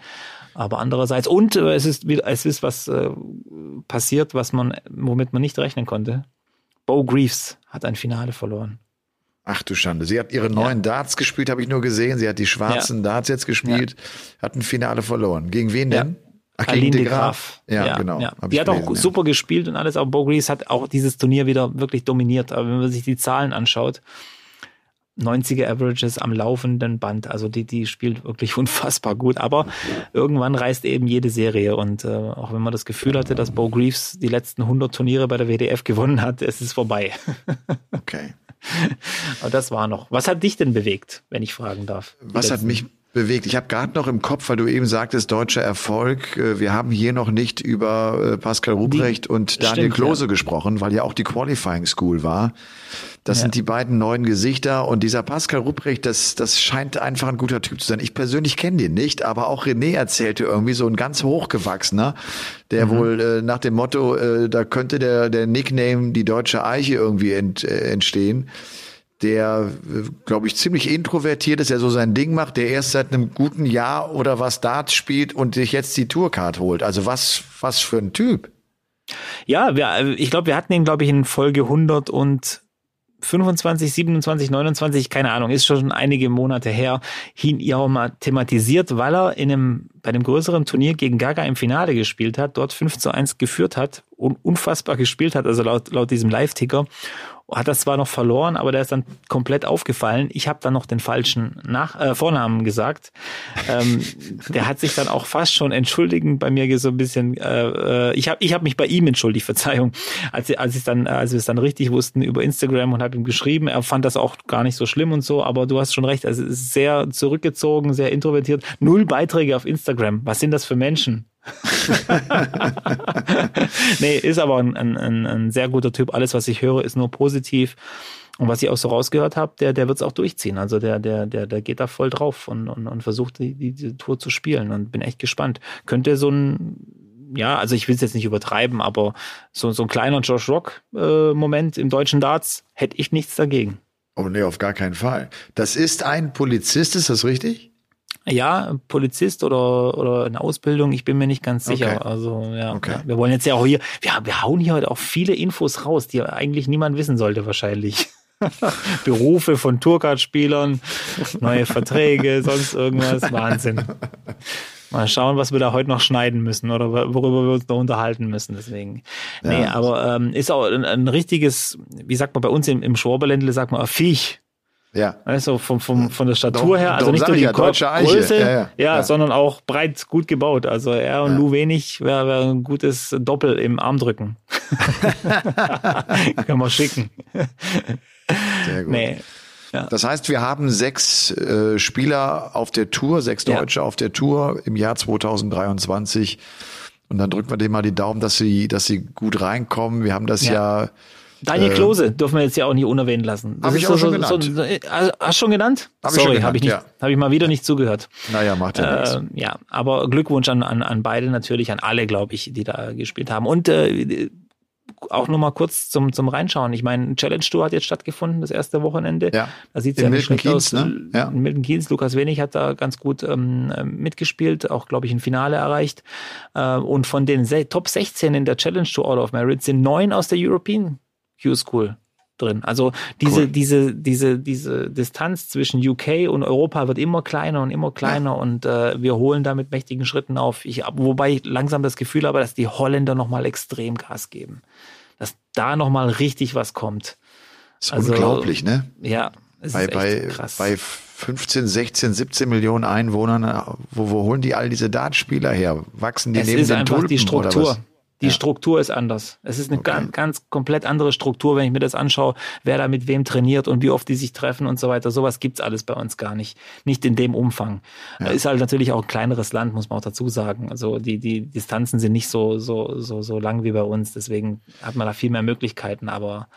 Aber andererseits, und äh, es ist es ist was äh, passiert, was man, womit man nicht rechnen konnte. Bo Greaves hat ein Finale verloren. Ach du Schande. Sie hat ihre neuen ja. Darts gespielt, habe ich nur gesehen. Sie hat die schwarzen ja. Darts jetzt gespielt, ja. hat ein Finale verloren. Gegen wen denn? Ach, Aline de Graaf. Ja, genau. Ja. Die hat gelesen, auch super gespielt und alles, aber Bo Greaves hat auch dieses Turnier wieder wirklich dominiert. Aber wenn man sich die Zahlen anschaut, 90er Averages am laufenden Band. Also die, die spielt wirklich unfassbar gut. Aber irgendwann reißt eben jede Serie. Und äh, auch wenn man das Gefühl hatte, dass Bo Greaves die letzten 100 Turniere bei der WDF gewonnen hat, es ist vorbei. okay. Aber das war noch. Was hat dich denn bewegt, wenn ich fragen darf? Was hat mich bewegt. Ich habe gerade noch im Kopf, weil du eben sagtest, deutscher Erfolg. Äh, wir haben hier noch nicht über äh, Pascal Ruprecht die, und Daniel stimmt, Klose ja. gesprochen, weil ja auch die Qualifying School war. Das ja. sind die beiden neuen Gesichter und dieser Pascal Ruprecht, das, das scheint einfach ein guter Typ zu sein. Ich persönlich kenne den nicht, aber auch René erzählte irgendwie so ein ganz hochgewachsener, der mhm. wohl äh, nach dem Motto, äh, da könnte der, der Nickname die deutsche Eiche irgendwie ent, äh, entstehen der, glaube ich, ziemlich introvertiert ist, der so sein Ding macht, der erst seit einem guten Jahr oder was Darts spielt und sich jetzt die Tourcard holt. Also was, was für ein Typ. Ja, wir, ich glaube, wir hatten ihn, glaube ich, in Folge 100 und 25, 27, 29, keine Ahnung, ist schon einige Monate her, ihn ja auch mal thematisiert, weil er in einem, bei einem größeren Turnier gegen Gaga im Finale gespielt hat, dort 5 zu 1 geführt hat und unfassbar gespielt hat, also laut, laut diesem Live-Ticker hat das zwar noch verloren, aber der ist dann komplett aufgefallen. Ich habe dann noch den falschen Nach äh, Vornamen gesagt. Ähm, der hat sich dann auch fast schon entschuldigend bei mir so ein bisschen. Äh, äh ich habe ich hab mich bei ihm entschuldigt, Verzeihung, als als ich dann als wir es dann richtig wussten über Instagram und habe ihm geschrieben. Er fand das auch gar nicht so schlimm und so. Aber du hast schon recht. Also sehr zurückgezogen, sehr introvertiert. Null Beiträge auf Instagram. Was sind das für Menschen? nee, ist aber ein, ein, ein sehr guter Typ. Alles, was ich höre, ist nur positiv. Und was ich auch so rausgehört habe, der, der wird es auch durchziehen. Also der, der, der, der geht da voll drauf und, und, und versucht, die, die, Tour zu spielen. Und bin echt gespannt. Könnte so ein, ja, also ich will es jetzt nicht übertreiben, aber so, so ein kleiner Josh Rock-Moment äh, im deutschen Darts hätte ich nichts dagegen. Oh nee, auf gar keinen Fall. Das ist ein Polizist, ist das richtig? Ja, Polizist oder, oder eine Ausbildung, ich bin mir nicht ganz sicher. Okay. Also ja, okay. ja, wir wollen jetzt ja auch hier, ja, wir hauen hier heute auch viele Infos raus, die eigentlich niemand wissen sollte wahrscheinlich. Berufe von Tourcard-Spielern, neue Verträge, sonst irgendwas. Wahnsinn. Mal schauen, was wir da heute noch schneiden müssen oder worüber wir uns noch unterhalten müssen. Deswegen. Ja. Nee, aber ähm, ist auch ein, ein, richtiges, wie sagt man bei uns im, im Schwaberländle, sagt man, ein Viech. Ja. Also vom, vom, von der Statur her, also nicht nur die ja, Größe, ja, ja, ja, sondern auch breit gut gebaut. Also er und Lou wenig wäre wär ein gutes Doppel im Armdrücken. Können wir schicken. Sehr gut. Nee. Das heißt, wir haben sechs äh, Spieler auf der Tour, sechs Deutsche auf der Tour im Jahr 2023. Und dann drücken wir denen mal die Daumen, dass sie, dass sie gut reinkommen. Wir haben das ja Daniel äh, Klose dürfen wir jetzt ja auch nicht unerwähnt lassen. Habe ich auch so, schon genannt. So, äh, hast du schon genannt? Hab Sorry, habe ich, nicht, ja. hab ich mal wieder nicht zugehört. Naja, macht ja äh, nichts. Ja, aber Glückwunsch an, an, an beide natürlich, an alle, glaube ich, die da gespielt haben. Und äh, auch nur mal kurz zum, zum Reinschauen. Ich meine, Challenge Tour hat jetzt stattgefunden, das erste Wochenende. Ja. Da sieht es ja nicht schlecht Kienz, aus. Ne? Ja. Milton Keynes, Lukas Wenig hat da ganz gut ähm, mitgespielt, auch, glaube ich, ein Finale erreicht. Äh, und von den Top 16 in der Challenge Tour All of Merit sind neun aus der European Q-School drin. Also diese, cool. diese, diese, diese Distanz zwischen UK und Europa wird immer kleiner und immer kleiner ja. und äh, wir holen da mit mächtigen Schritten auf. Ich, wobei ich langsam das Gefühl habe, dass die Holländer nochmal extrem Gas geben. Dass da nochmal richtig was kommt. Das ist also, unglaublich, ne? Ja. Es bei, bei, krass. bei 15, 16, 17 Millionen Einwohnern, wo, wo holen die all diese Dartspieler her? Wachsen die es neben ist den einfach Tulpen die Struktur. Die ja. Struktur ist anders. Es ist eine okay. ganz, ganz komplett andere Struktur, wenn ich mir das anschaue, wer da mit wem trainiert und wie oft die sich treffen und so weiter. Sowas gibt's alles bei uns gar nicht. Nicht in dem Umfang. Ja. Ist halt natürlich auch ein kleineres Land, muss man auch dazu sagen. Also die, die Distanzen sind nicht so, so, so, so lang wie bei uns. Deswegen hat man da viel mehr Möglichkeiten, aber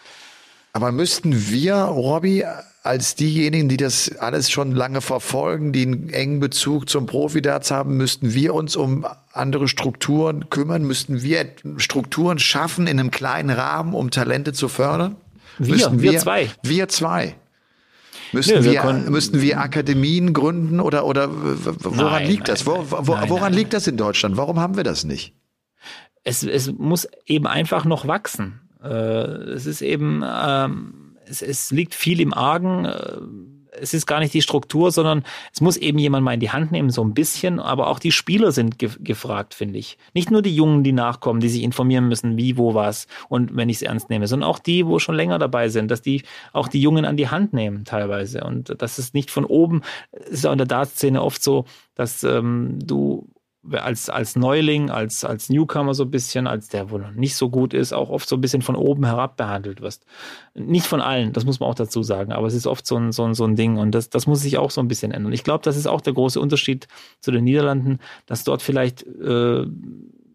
aber müssten wir, Robby, als diejenigen, die das alles schon lange verfolgen, die einen engen Bezug zum Profidarts haben, müssten wir uns um andere Strukturen kümmern? Müssten wir Strukturen schaffen in einem kleinen Rahmen, um Talente zu fördern? Wir, müssten wir, wir zwei. Wir zwei. Müssten, Nö, wir, wir müssten wir Akademien gründen oder, oder woran nein, liegt das? Wo, wo, nein, woran nein, liegt das in Deutschland? Warum haben wir das nicht? Es, es muss eben einfach noch wachsen. Äh, es ist eben, ähm, es, es liegt viel im Argen. Äh, es ist gar nicht die Struktur, sondern es muss eben jemand mal in die Hand nehmen, so ein bisschen. Aber auch die Spieler sind ge gefragt, finde ich. Nicht nur die Jungen, die nachkommen, die sich informieren müssen, wie, wo, was und wenn ich es ernst nehme, sondern auch die, wo schon länger dabei sind, dass die auch die Jungen an die Hand nehmen teilweise. Und das ist nicht von oben, es ist auch in der Dartszene oft so, dass ähm, du als, als Neuling, als, als Newcomer so ein bisschen, als der wohl noch nicht so gut ist, auch oft so ein bisschen von oben herab behandelt wirst. Nicht von allen, das muss man auch dazu sagen, aber es ist oft so ein, so ein, so ein Ding und das, das muss sich auch so ein bisschen ändern. Ich glaube, das ist auch der große Unterschied zu den Niederlanden, dass dort vielleicht äh,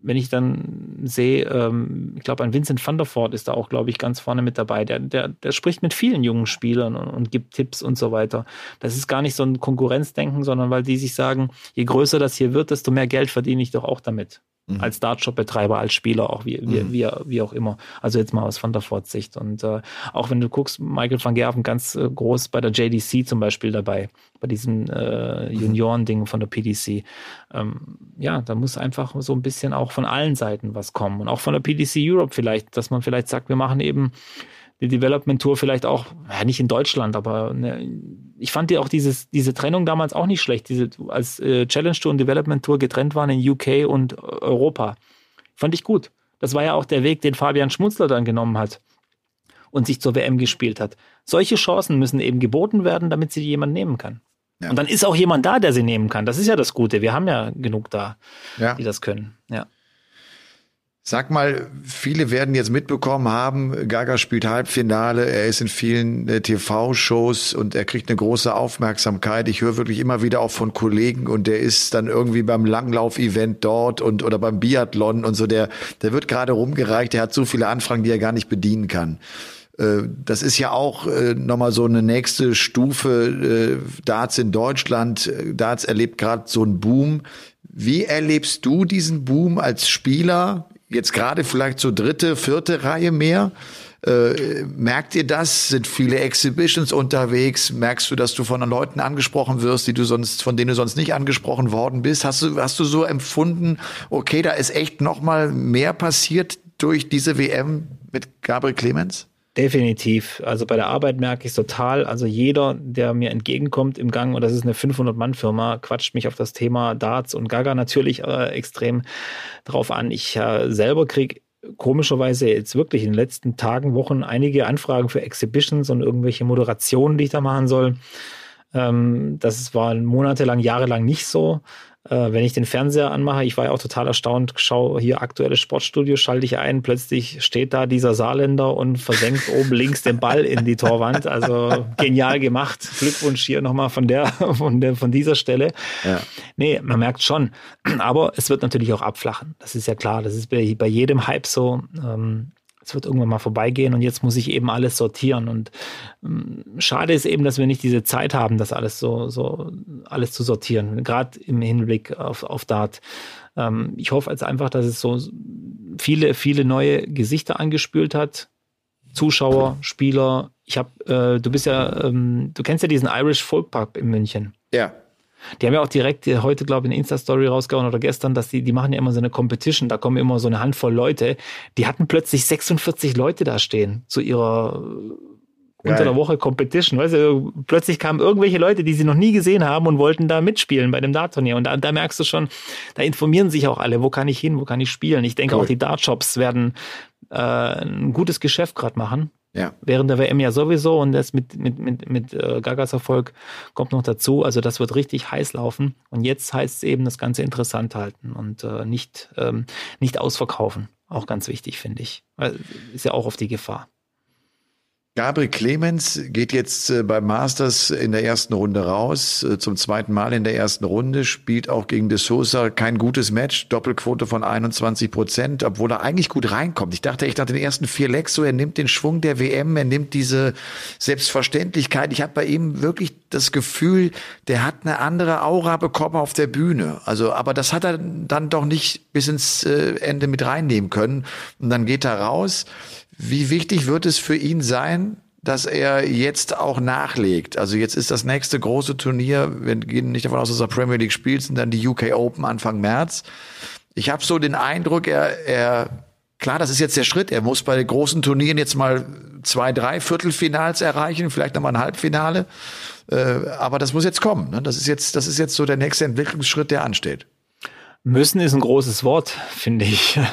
wenn ich dann sehe, ähm, ich glaube, ein Vincent van der Voort ist da auch, glaube ich, ganz vorne mit dabei. Der, der, der spricht mit vielen jungen Spielern und, und, gibt Tipps und so weiter. Das ist gar nicht so ein Konkurrenzdenken, sondern weil die sich sagen, je größer das hier wird, desto mehr Geld verdiene ich doch auch damit mhm. als Dartshop-Betreiber, als Spieler, auch wie, wie, mhm. wie, wie, auch immer. Also jetzt mal aus Van der Voort Sicht. Und äh, auch wenn du guckst, Michael van Gerven ganz äh, groß bei der JDC zum Beispiel dabei, bei diesem äh, mhm. Junioren-Ding von der PDC. Ähm, ja, da muss einfach so ein bisschen auch von allen Seiten was kommen. Und auch von der PDC Europe vielleicht, dass man vielleicht sagt, wir machen eben die Development Tour vielleicht auch, ja, nicht in Deutschland, aber ne, ich fand ja auch dieses, diese Trennung damals auch nicht schlecht, diese, als äh, Challenge Tour und Development Tour getrennt waren in UK und Europa. Fand ich gut. Das war ja auch der Weg, den Fabian Schmutzler dann genommen hat. und sich zur WM gespielt hat. Solche Chancen müssen eben geboten werden, damit sie jemand nehmen kann. Ja. Und dann ist auch jemand da, der sie nehmen kann. Das ist ja das Gute. Wir haben ja genug da, ja. die das können. Ja. Sag mal, viele werden jetzt mitbekommen haben, Gaga spielt Halbfinale, er ist in vielen äh, TV-Shows und er kriegt eine große Aufmerksamkeit. Ich höre wirklich immer wieder auch von Kollegen und der ist dann irgendwie beim Langlauf-Event dort und oder beim Biathlon und so. Der, der wird gerade rumgereicht, der hat so viele Anfragen, die er gar nicht bedienen kann. Äh, das ist ja auch äh, nochmal so eine nächste Stufe. Darts in Deutschland. Darts erlebt gerade so einen Boom. Wie erlebst du diesen Boom als Spieler? Jetzt gerade vielleicht so dritte, vierte Reihe mehr. Äh, merkt ihr das? Sind viele Exhibitions unterwegs? Merkst du, dass du von Leuten angesprochen wirst, die du sonst, von denen du sonst nicht angesprochen worden bist? Hast du, hast du so empfunden, okay, da ist echt noch mal mehr passiert durch diese WM mit Gabriel Clemens? Definitiv. Also bei der Arbeit merke ich es total. Also jeder, der mir entgegenkommt im Gang, und das ist eine 500-Mann-Firma, quatscht mich auf das Thema Darts und Gaga natürlich äh, extrem drauf an. Ich äh, selber kriege komischerweise jetzt wirklich in den letzten Tagen, Wochen einige Anfragen für Exhibitions und irgendwelche Moderationen, die ich da machen soll. Ähm, das war monatelang, jahrelang nicht so. Äh, wenn ich den Fernseher anmache, ich war ja auch total erstaunt, schau hier aktuelles Sportstudio, schalte ich ein, plötzlich steht da dieser Saarländer und versenkt oben links den Ball in die Torwand. Also genial gemacht. Glückwunsch hier nochmal von der, von der, von dieser Stelle. Ja. Nee, man merkt schon. Aber es wird natürlich auch abflachen. Das ist ja klar. Das ist bei, bei jedem Hype so. Ähm, es wird irgendwann mal vorbeigehen und jetzt muss ich eben alles sortieren. Und ähm, schade ist eben, dass wir nicht diese Zeit haben, das alles so, so alles zu sortieren, gerade im Hinblick auf, auf Dart. Ähm, ich hoffe jetzt einfach, dass es so viele, viele neue Gesichter angespült hat. Zuschauer, Spieler. Ich habe, äh, du bist ja, ähm, du kennst ja diesen Irish Folk Pub in München. Ja. Die haben ja auch direkt heute, glaube ich, eine Insta-Story rausgehauen oder gestern, dass die, die machen ja immer so eine Competition, da kommen immer so eine Handvoll Leute. Die hatten plötzlich 46 Leute da stehen zu ihrer Geil. unter der Woche Competition. Weißt du, plötzlich kamen irgendwelche Leute, die sie noch nie gesehen haben und wollten da mitspielen bei dem Dart-Turnier. Und da, da merkst du schon, da informieren sich auch alle, wo kann ich hin, wo kann ich spielen. Ich denke cool. auch die Dart-Shops werden äh, ein gutes Geschäft gerade machen. Ja. Während der WM ja sowieso und das mit, mit, mit, mit äh, Gagas Erfolg kommt noch dazu. Also das wird richtig heiß laufen. Und jetzt heißt es eben, das Ganze interessant halten und äh, nicht, ähm, nicht ausverkaufen. Auch ganz wichtig, finde ich. Ist ja auch auf die Gefahr. Gabriel Clemens geht jetzt äh, beim Masters in der ersten Runde raus, äh, zum zweiten Mal in der ersten Runde, spielt auch gegen De Sosa kein gutes Match, Doppelquote von 21 Prozent, obwohl er eigentlich gut reinkommt. Ich dachte echt nach den ersten vier Lecks so, er nimmt den Schwung der WM, er nimmt diese Selbstverständlichkeit. Ich habe bei ihm wirklich das Gefühl, der hat eine andere Aura bekommen auf der Bühne. Also, aber das hat er dann doch nicht bis ins äh, Ende mit reinnehmen können. Und dann geht er raus. Wie wichtig wird es für ihn sein, dass er jetzt auch nachlegt? Also jetzt ist das nächste große Turnier, wir gehen nicht davon aus, dass er Premier League spielt, sind dann die UK Open Anfang März. Ich habe so den Eindruck, er, er Klar, das ist jetzt der Schritt. Er muss bei großen Turnieren jetzt mal zwei, drei Viertelfinals erreichen, vielleicht nochmal ein Halbfinale. Äh, aber das muss jetzt kommen. Ne? Das ist jetzt, das ist jetzt so der nächste Entwicklungsschritt, der ansteht. Müssen ist ein großes Wort, finde ich.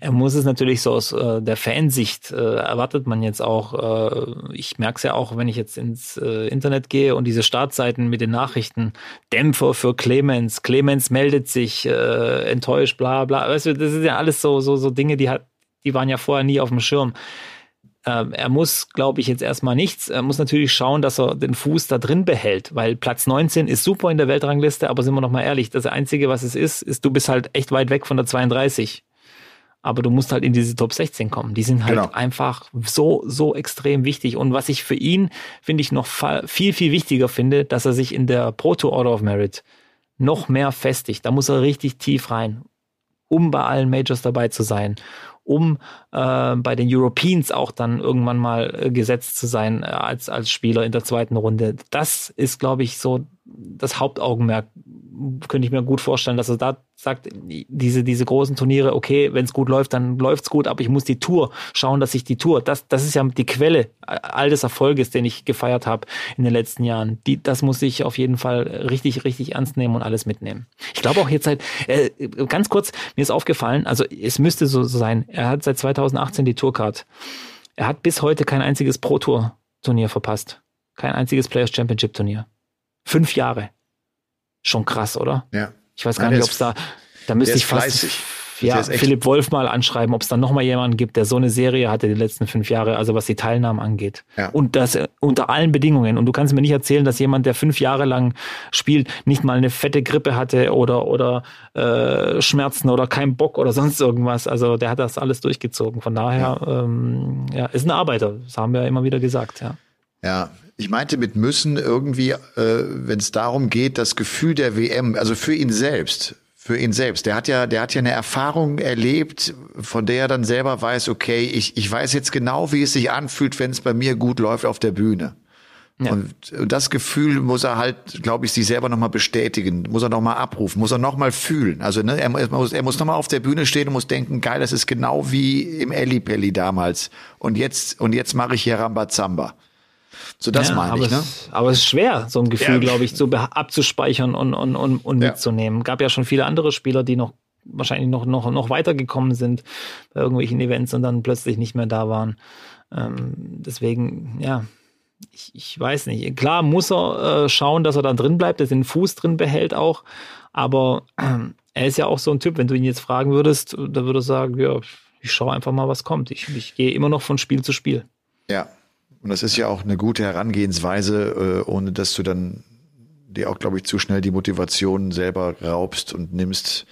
Er muss es natürlich so aus äh, der Fansicht äh, erwartet man jetzt auch. Äh, ich merke es ja auch, wenn ich jetzt ins äh, Internet gehe und diese Startseiten mit den Nachrichten. Dämpfer für Clemens, Clemens meldet sich, äh, enttäuscht, bla bla. Weißt du, das sind ja alles so, so, so Dinge, die hat, die waren ja vorher nie auf dem Schirm. Ähm, er muss, glaube ich, jetzt erstmal nichts. Er muss natürlich schauen, dass er den Fuß da drin behält, weil Platz 19 ist super in der Weltrangliste, aber sind wir noch mal ehrlich, das Einzige, was es ist, ist, du bist halt echt weit weg von der 32. Aber du musst halt in diese Top 16 kommen. Die sind halt genau. einfach so, so extrem wichtig. Und was ich für ihn, finde ich, noch viel, viel wichtiger finde, dass er sich in der Proto Order of Merit noch mehr festigt. Da muss er richtig tief rein, um bei allen Majors dabei zu sein um äh, bei den Europeans auch dann irgendwann mal äh, gesetzt zu sein äh, als, als Spieler in der zweiten Runde. Das ist, glaube ich, so das Hauptaugenmerk. Könnte ich mir gut vorstellen, dass er da sagt, diese, diese großen Turniere, okay, wenn es gut läuft, dann läuft's gut, aber ich muss die Tour schauen, dass ich die Tour, das, das ist ja die Quelle all des Erfolges, den ich gefeiert habe in den letzten Jahren. Die, das muss ich auf jeden Fall richtig, richtig ernst nehmen und alles mitnehmen. Ich glaube auch jetzt seit, äh, ganz kurz, mir ist aufgefallen, also es müsste so sein, er hat seit 2018 die Tourcard. Er hat bis heute kein einziges Pro Tour Turnier verpasst. Kein einziges Players Championship Turnier. Fünf Jahre. Schon krass, oder? Ja. Ich weiß gar Nein, nicht, ob es da, da müsste ich fast, fleißig ja, Philipp Wolf mal anschreiben, ob es da nochmal jemanden gibt, der so eine Serie hatte die letzten fünf Jahre, also was die Teilnahmen angeht. Ja. Und das äh, unter allen Bedingungen. Und du kannst mir nicht erzählen, dass jemand, der fünf Jahre lang spielt, nicht mal eine fette Grippe hatte oder, oder äh, Schmerzen oder keinen Bock oder sonst irgendwas. Also der hat das alles durchgezogen. Von daher, ja, ähm, ja ist ein Arbeiter. Das haben wir ja immer wieder gesagt, ja. Ja, ich meinte mit müssen irgendwie, äh, wenn es darum geht, das Gefühl der WM, also für ihn selbst, für ihn selbst. Der hat ja, der hat ja eine Erfahrung erlebt, von der er dann selber weiß, okay, ich, ich weiß jetzt genau, wie es sich anfühlt, wenn es bei mir gut läuft auf der Bühne. Ja. Und das Gefühl muss er halt, glaube ich, sich selber nochmal bestätigen, muss er nochmal abrufen, muss er nochmal fühlen. Also ne, er, er muss, er muss nochmal auf der Bühne stehen und muss denken, geil, das ist genau wie im Ellipelli damals. Und jetzt, und jetzt mache ich hier Rambazamba. So das ja, meine ich. Ne? Es, aber es ist schwer, so ein Gefühl, ja. glaube ich, so abzuspeichern und, und, und, und ja. mitzunehmen. Gab ja schon viele andere Spieler, die noch wahrscheinlich noch, noch, noch weitergekommen sind bei irgendwelchen Events und dann plötzlich nicht mehr da waren. Ähm, deswegen, ja, ich, ich weiß nicht. Klar muss er äh, schauen, dass er dann drin bleibt, dass er den Fuß drin behält auch. Aber äh, er ist ja auch so ein Typ, wenn du ihn jetzt fragen würdest, da würde er sagen, ja, ich schaue einfach mal, was kommt. Ich, ich gehe immer noch von Spiel zu Spiel. Ja, und das ist ja auch eine gute Herangehensweise, äh, ohne dass du dann dir auch, glaube ich, zu schnell die Motivation selber raubst und nimmst,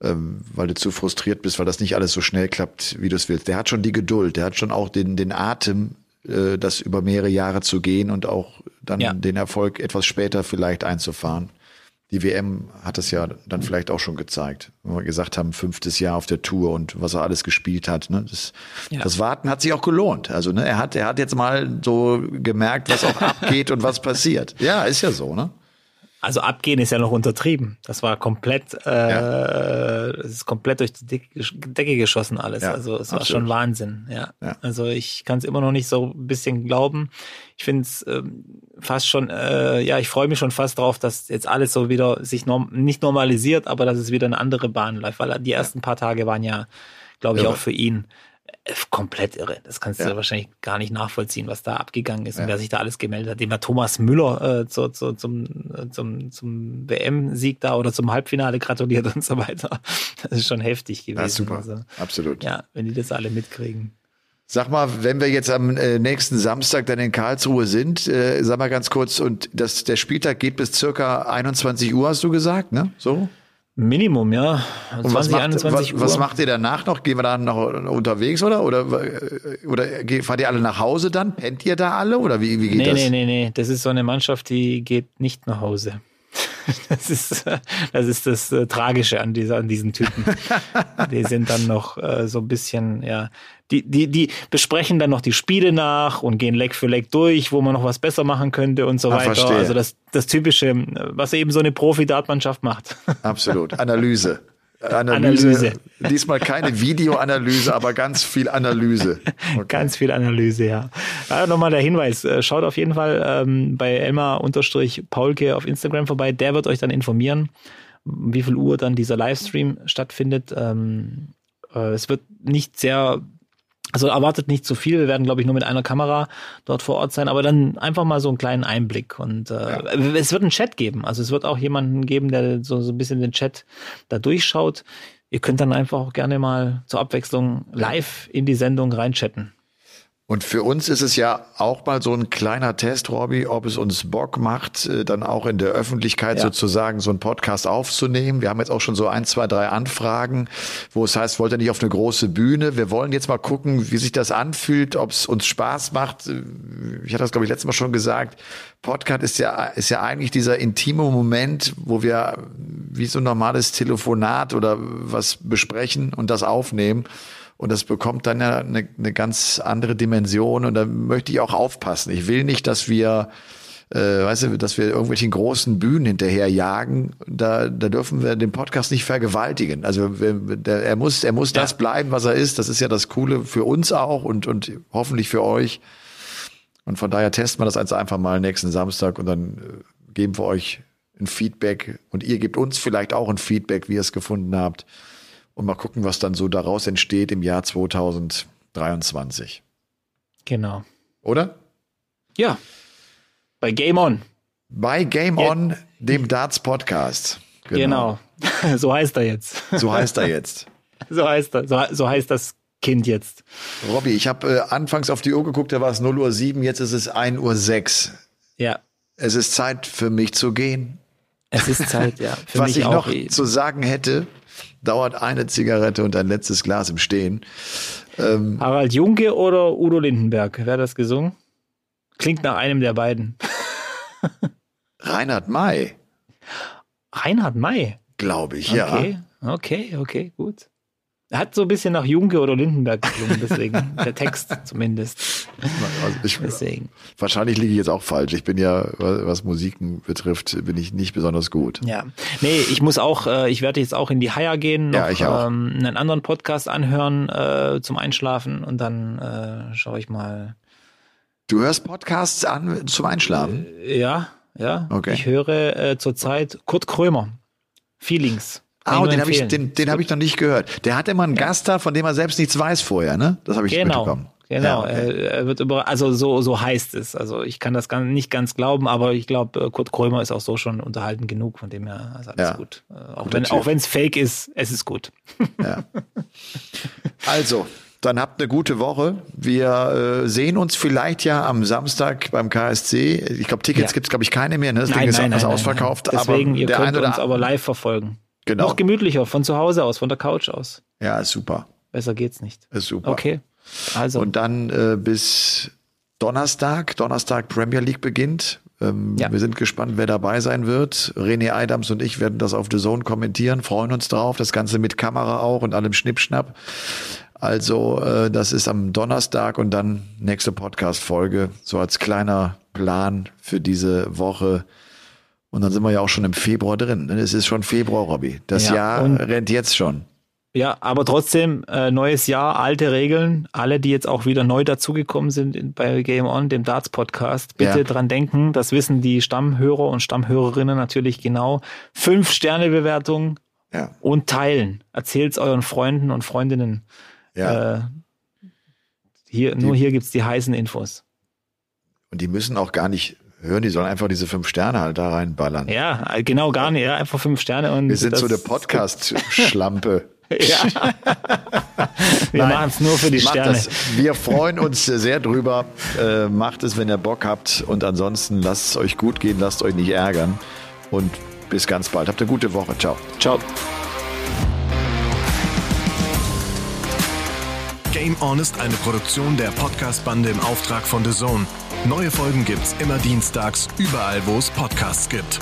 ähm, weil du zu frustriert bist, weil das nicht alles so schnell klappt, wie du es willst. Der hat schon die Geduld, der hat schon auch den, den Atem, äh, das über mehrere Jahre zu gehen und auch dann ja. den Erfolg etwas später vielleicht einzufahren die WM hat es ja dann vielleicht auch schon gezeigt, wo wir gesagt haben, fünftes Jahr auf der Tour und was er alles gespielt hat. Ne? Das, ja. das Warten hat sich auch gelohnt. Also ne, er hat, er hat jetzt mal so gemerkt, was auch abgeht und was passiert. Ja, ist ja so, ne? Also abgehen ist ja noch untertrieben. Das war komplett, äh, ja. es ist komplett durch die Decke geschossen alles. Ja, also es war schon Wahnsinn. Ja. ja. Also ich kann es immer noch nicht so ein bisschen glauben. Ich finde es ähm, fast schon, äh, ja, ich freue mich schon fast drauf, dass jetzt alles so wieder sich norm nicht normalisiert, aber dass es wieder eine andere Bahn läuft, weil die ersten paar Tage waren ja, glaube ich, auch für ihn komplett irre. Das kannst ja. du wahrscheinlich gar nicht nachvollziehen, was da abgegangen ist ja. und wer sich da alles gemeldet hat. Dem hat Thomas Müller äh, zu, zu, zum, äh, zum, zum WM-Sieg da oder zum Halbfinale gratuliert und so weiter. Das ist schon heftig gewesen. Ja, super. Also, Absolut. Ja, wenn die das alle mitkriegen. Sag mal, wenn wir jetzt am äh, nächsten Samstag dann in Karlsruhe sind, äh, sag mal ganz kurz, und das, der Spieltag geht bis circa 21 Uhr, hast du gesagt, ne? So? Minimum, ja. 20, und was macht, 21 was, was macht ihr danach noch? Gehen wir dann noch unterwegs oder? Oder, oder fahrt ihr alle nach Hause dann? Pennt ihr da alle oder wie, wie geht nee, das? Nee, nee, nee. Das ist so eine Mannschaft, die geht nicht nach Hause. Das ist, das ist das äh, Tragische an, dieser, an diesen Typen. die sind dann noch äh, so ein bisschen, ja, die, die, die besprechen dann noch die Spiele nach und gehen Leck für Leck durch, wo man noch was besser machen könnte und so ah, weiter. Verstehe. Also das, das Typische, was eben so eine Profi-Dartmannschaft macht. Absolut. Analyse. Analyse. Analyse. Diesmal keine Videoanalyse, aber ganz viel Analyse. Okay. Ganz viel Analyse, ja. ja Nochmal der Hinweis, äh, schaut auf jeden Fall ähm, bei Elmar-Paulke auf Instagram vorbei. Der wird euch dann informieren, wie viel Uhr dann dieser Livestream stattfindet. Ähm, äh, es wird nicht sehr also erwartet nicht zu viel. Wir werden, glaube ich, nur mit einer Kamera dort vor Ort sein, aber dann einfach mal so einen kleinen Einblick. Und äh, ja. es wird einen Chat geben. Also es wird auch jemanden geben, der so, so ein bisschen den Chat da durchschaut. Ihr könnt dann einfach auch gerne mal zur Abwechslung live in die Sendung reinchatten. Und für uns ist es ja auch mal so ein kleiner Test, Robby, ob es uns Bock macht, äh, dann auch in der Öffentlichkeit ja. sozusagen so einen Podcast aufzunehmen. Wir haben jetzt auch schon so ein, zwei, drei Anfragen, wo es heißt, wollt ihr nicht auf eine große Bühne? Wir wollen jetzt mal gucken, wie sich das anfühlt, ob es uns Spaß macht. Ich hatte das, glaube ich, letztes Mal schon gesagt. Podcast ist ja, ist ja eigentlich dieser intime Moment, wo wir wie so ein normales Telefonat oder was besprechen und das aufnehmen. Und das bekommt dann ja eine, eine ganz andere Dimension. Und da möchte ich auch aufpassen. Ich will nicht, dass wir äh, weißt du, dass wir irgendwelchen großen Bühnen hinterher jagen, da, da dürfen wir den Podcast nicht vergewaltigen. Also wir, der, er muss, er muss ja. das bleiben, was er ist. Das ist ja das Coole für uns auch und, und hoffentlich für euch. Und von daher testen wir das einfach mal nächsten Samstag und dann äh, geben wir euch ein Feedback und ihr gebt uns vielleicht auch ein Feedback, wie ihr es gefunden habt und mal gucken, was dann so daraus entsteht im Jahr 2023. Genau. Oder? Ja. Bei Game On. Bei Game ja. On, dem Darts Podcast. Genau. genau. so heißt er jetzt. So heißt er jetzt. so heißt er. So, so heißt das Kind jetzt. Robby, ich habe äh, anfangs auf die Uhr geguckt, da war es 0 Uhr 7, jetzt ist es 1 Uhr 6. Ja. Es ist Zeit für mich zu gehen. Es ist Zeit, ja. Was ich noch zu sagen hätte, dauert eine Zigarette und ein letztes Glas im Stehen. Ähm, Harald Junke oder Udo Lindenberg? Wer hat das gesungen? Klingt nach einem der beiden. Reinhard May. Reinhard May? Glaube ich, okay. ja. Okay, okay, okay, gut. Hat so ein bisschen nach Junke oder Lindenberg geklungen, deswegen. der Text zumindest. Also ich, deswegen. Wahrscheinlich liege ich jetzt auch falsch. Ich bin ja, was Musiken betrifft, bin ich nicht besonders gut. Ja. Nee, ich muss auch, äh, ich werde jetzt auch in die Haier gehen, noch ja, ich auch. Ähm, einen anderen Podcast anhören äh, zum Einschlafen und dann äh, schaue ich mal. Du hörst Podcasts an zum Einschlafen? Äh, ja, ja. Okay. Ich höre äh, zurzeit Kurt Krömer. Feelings. Ah, den habe ich, den, den hab ich noch nicht gehört. Der hat immer einen ja. Gast da, von dem er selbst nichts weiß vorher, ne? Das habe ich genau. mitbekommen. Genau, ja, okay. er, wird über, also so, so heißt es. Also ich kann das nicht ganz glauben, aber ich glaube, äh, Kurt Krömer ist auch so schon unterhalten genug, von dem her ist alles ja. gut. Äh, auch wenn, auch wenn es fake ist, es ist gut. Ja. Also, dann habt eine gute Woche. Wir äh, sehen uns vielleicht ja am Samstag beim KSC. Ich glaube, Tickets ja. gibt es, glaube ich, keine mehr. Ne? Das nein, Ding ist nein, nein, nein, ausverkauft. Deswegen, aber ihr könnt uns aber live verfolgen. Genau. Noch gemütlicher, von zu Hause aus, von der Couch aus. Ja, ist super. Besser geht's nicht. Ist super. Okay. Also. Und dann äh, bis Donnerstag, Donnerstag Premier League beginnt. Ähm, ja. Wir sind gespannt, wer dabei sein wird. René Eidams und ich werden das auf The Zone kommentieren, freuen uns drauf. Das Ganze mit Kamera auch und allem Schnippschnapp. Also, äh, das ist am Donnerstag und dann nächste Podcast-Folge, so als kleiner Plan für diese Woche. Und dann sind wir ja auch schon im Februar drin. Es ist schon Februar, Robby. Das ja, Jahr rennt jetzt schon. Ja, aber trotzdem, äh, neues Jahr, alte Regeln. Alle, die jetzt auch wieder neu dazugekommen sind in, bei Game On, dem Darts Podcast, bitte ja. dran denken. Das wissen die Stammhörer und Stammhörerinnen natürlich genau. Fünf Sterne Bewertung ja. und teilen. Erzählt's euren Freunden und Freundinnen. Ja. Äh, hier, die, nur hier gibt's die heißen Infos. Und die müssen auch gar nicht hören, die sollen einfach diese fünf Sterne halt da reinballern. Ja, genau, gar nicht. Ja, einfach fünf Sterne und. Wir sind so eine Podcast-Schlampe. ja. Wir machen es nur für die Sterne. Das. Wir freuen uns sehr drüber. Äh, macht es, wenn ihr Bock habt. Und ansonsten lasst es euch gut gehen, lasst euch nicht ärgern. Und bis ganz bald. Habt eine gute Woche. Ciao. Ciao. Game On ist eine Produktion der Podcast-Bande im Auftrag von The Zone. Neue Folgen gibt's immer dienstags, überall, wo es Podcasts gibt.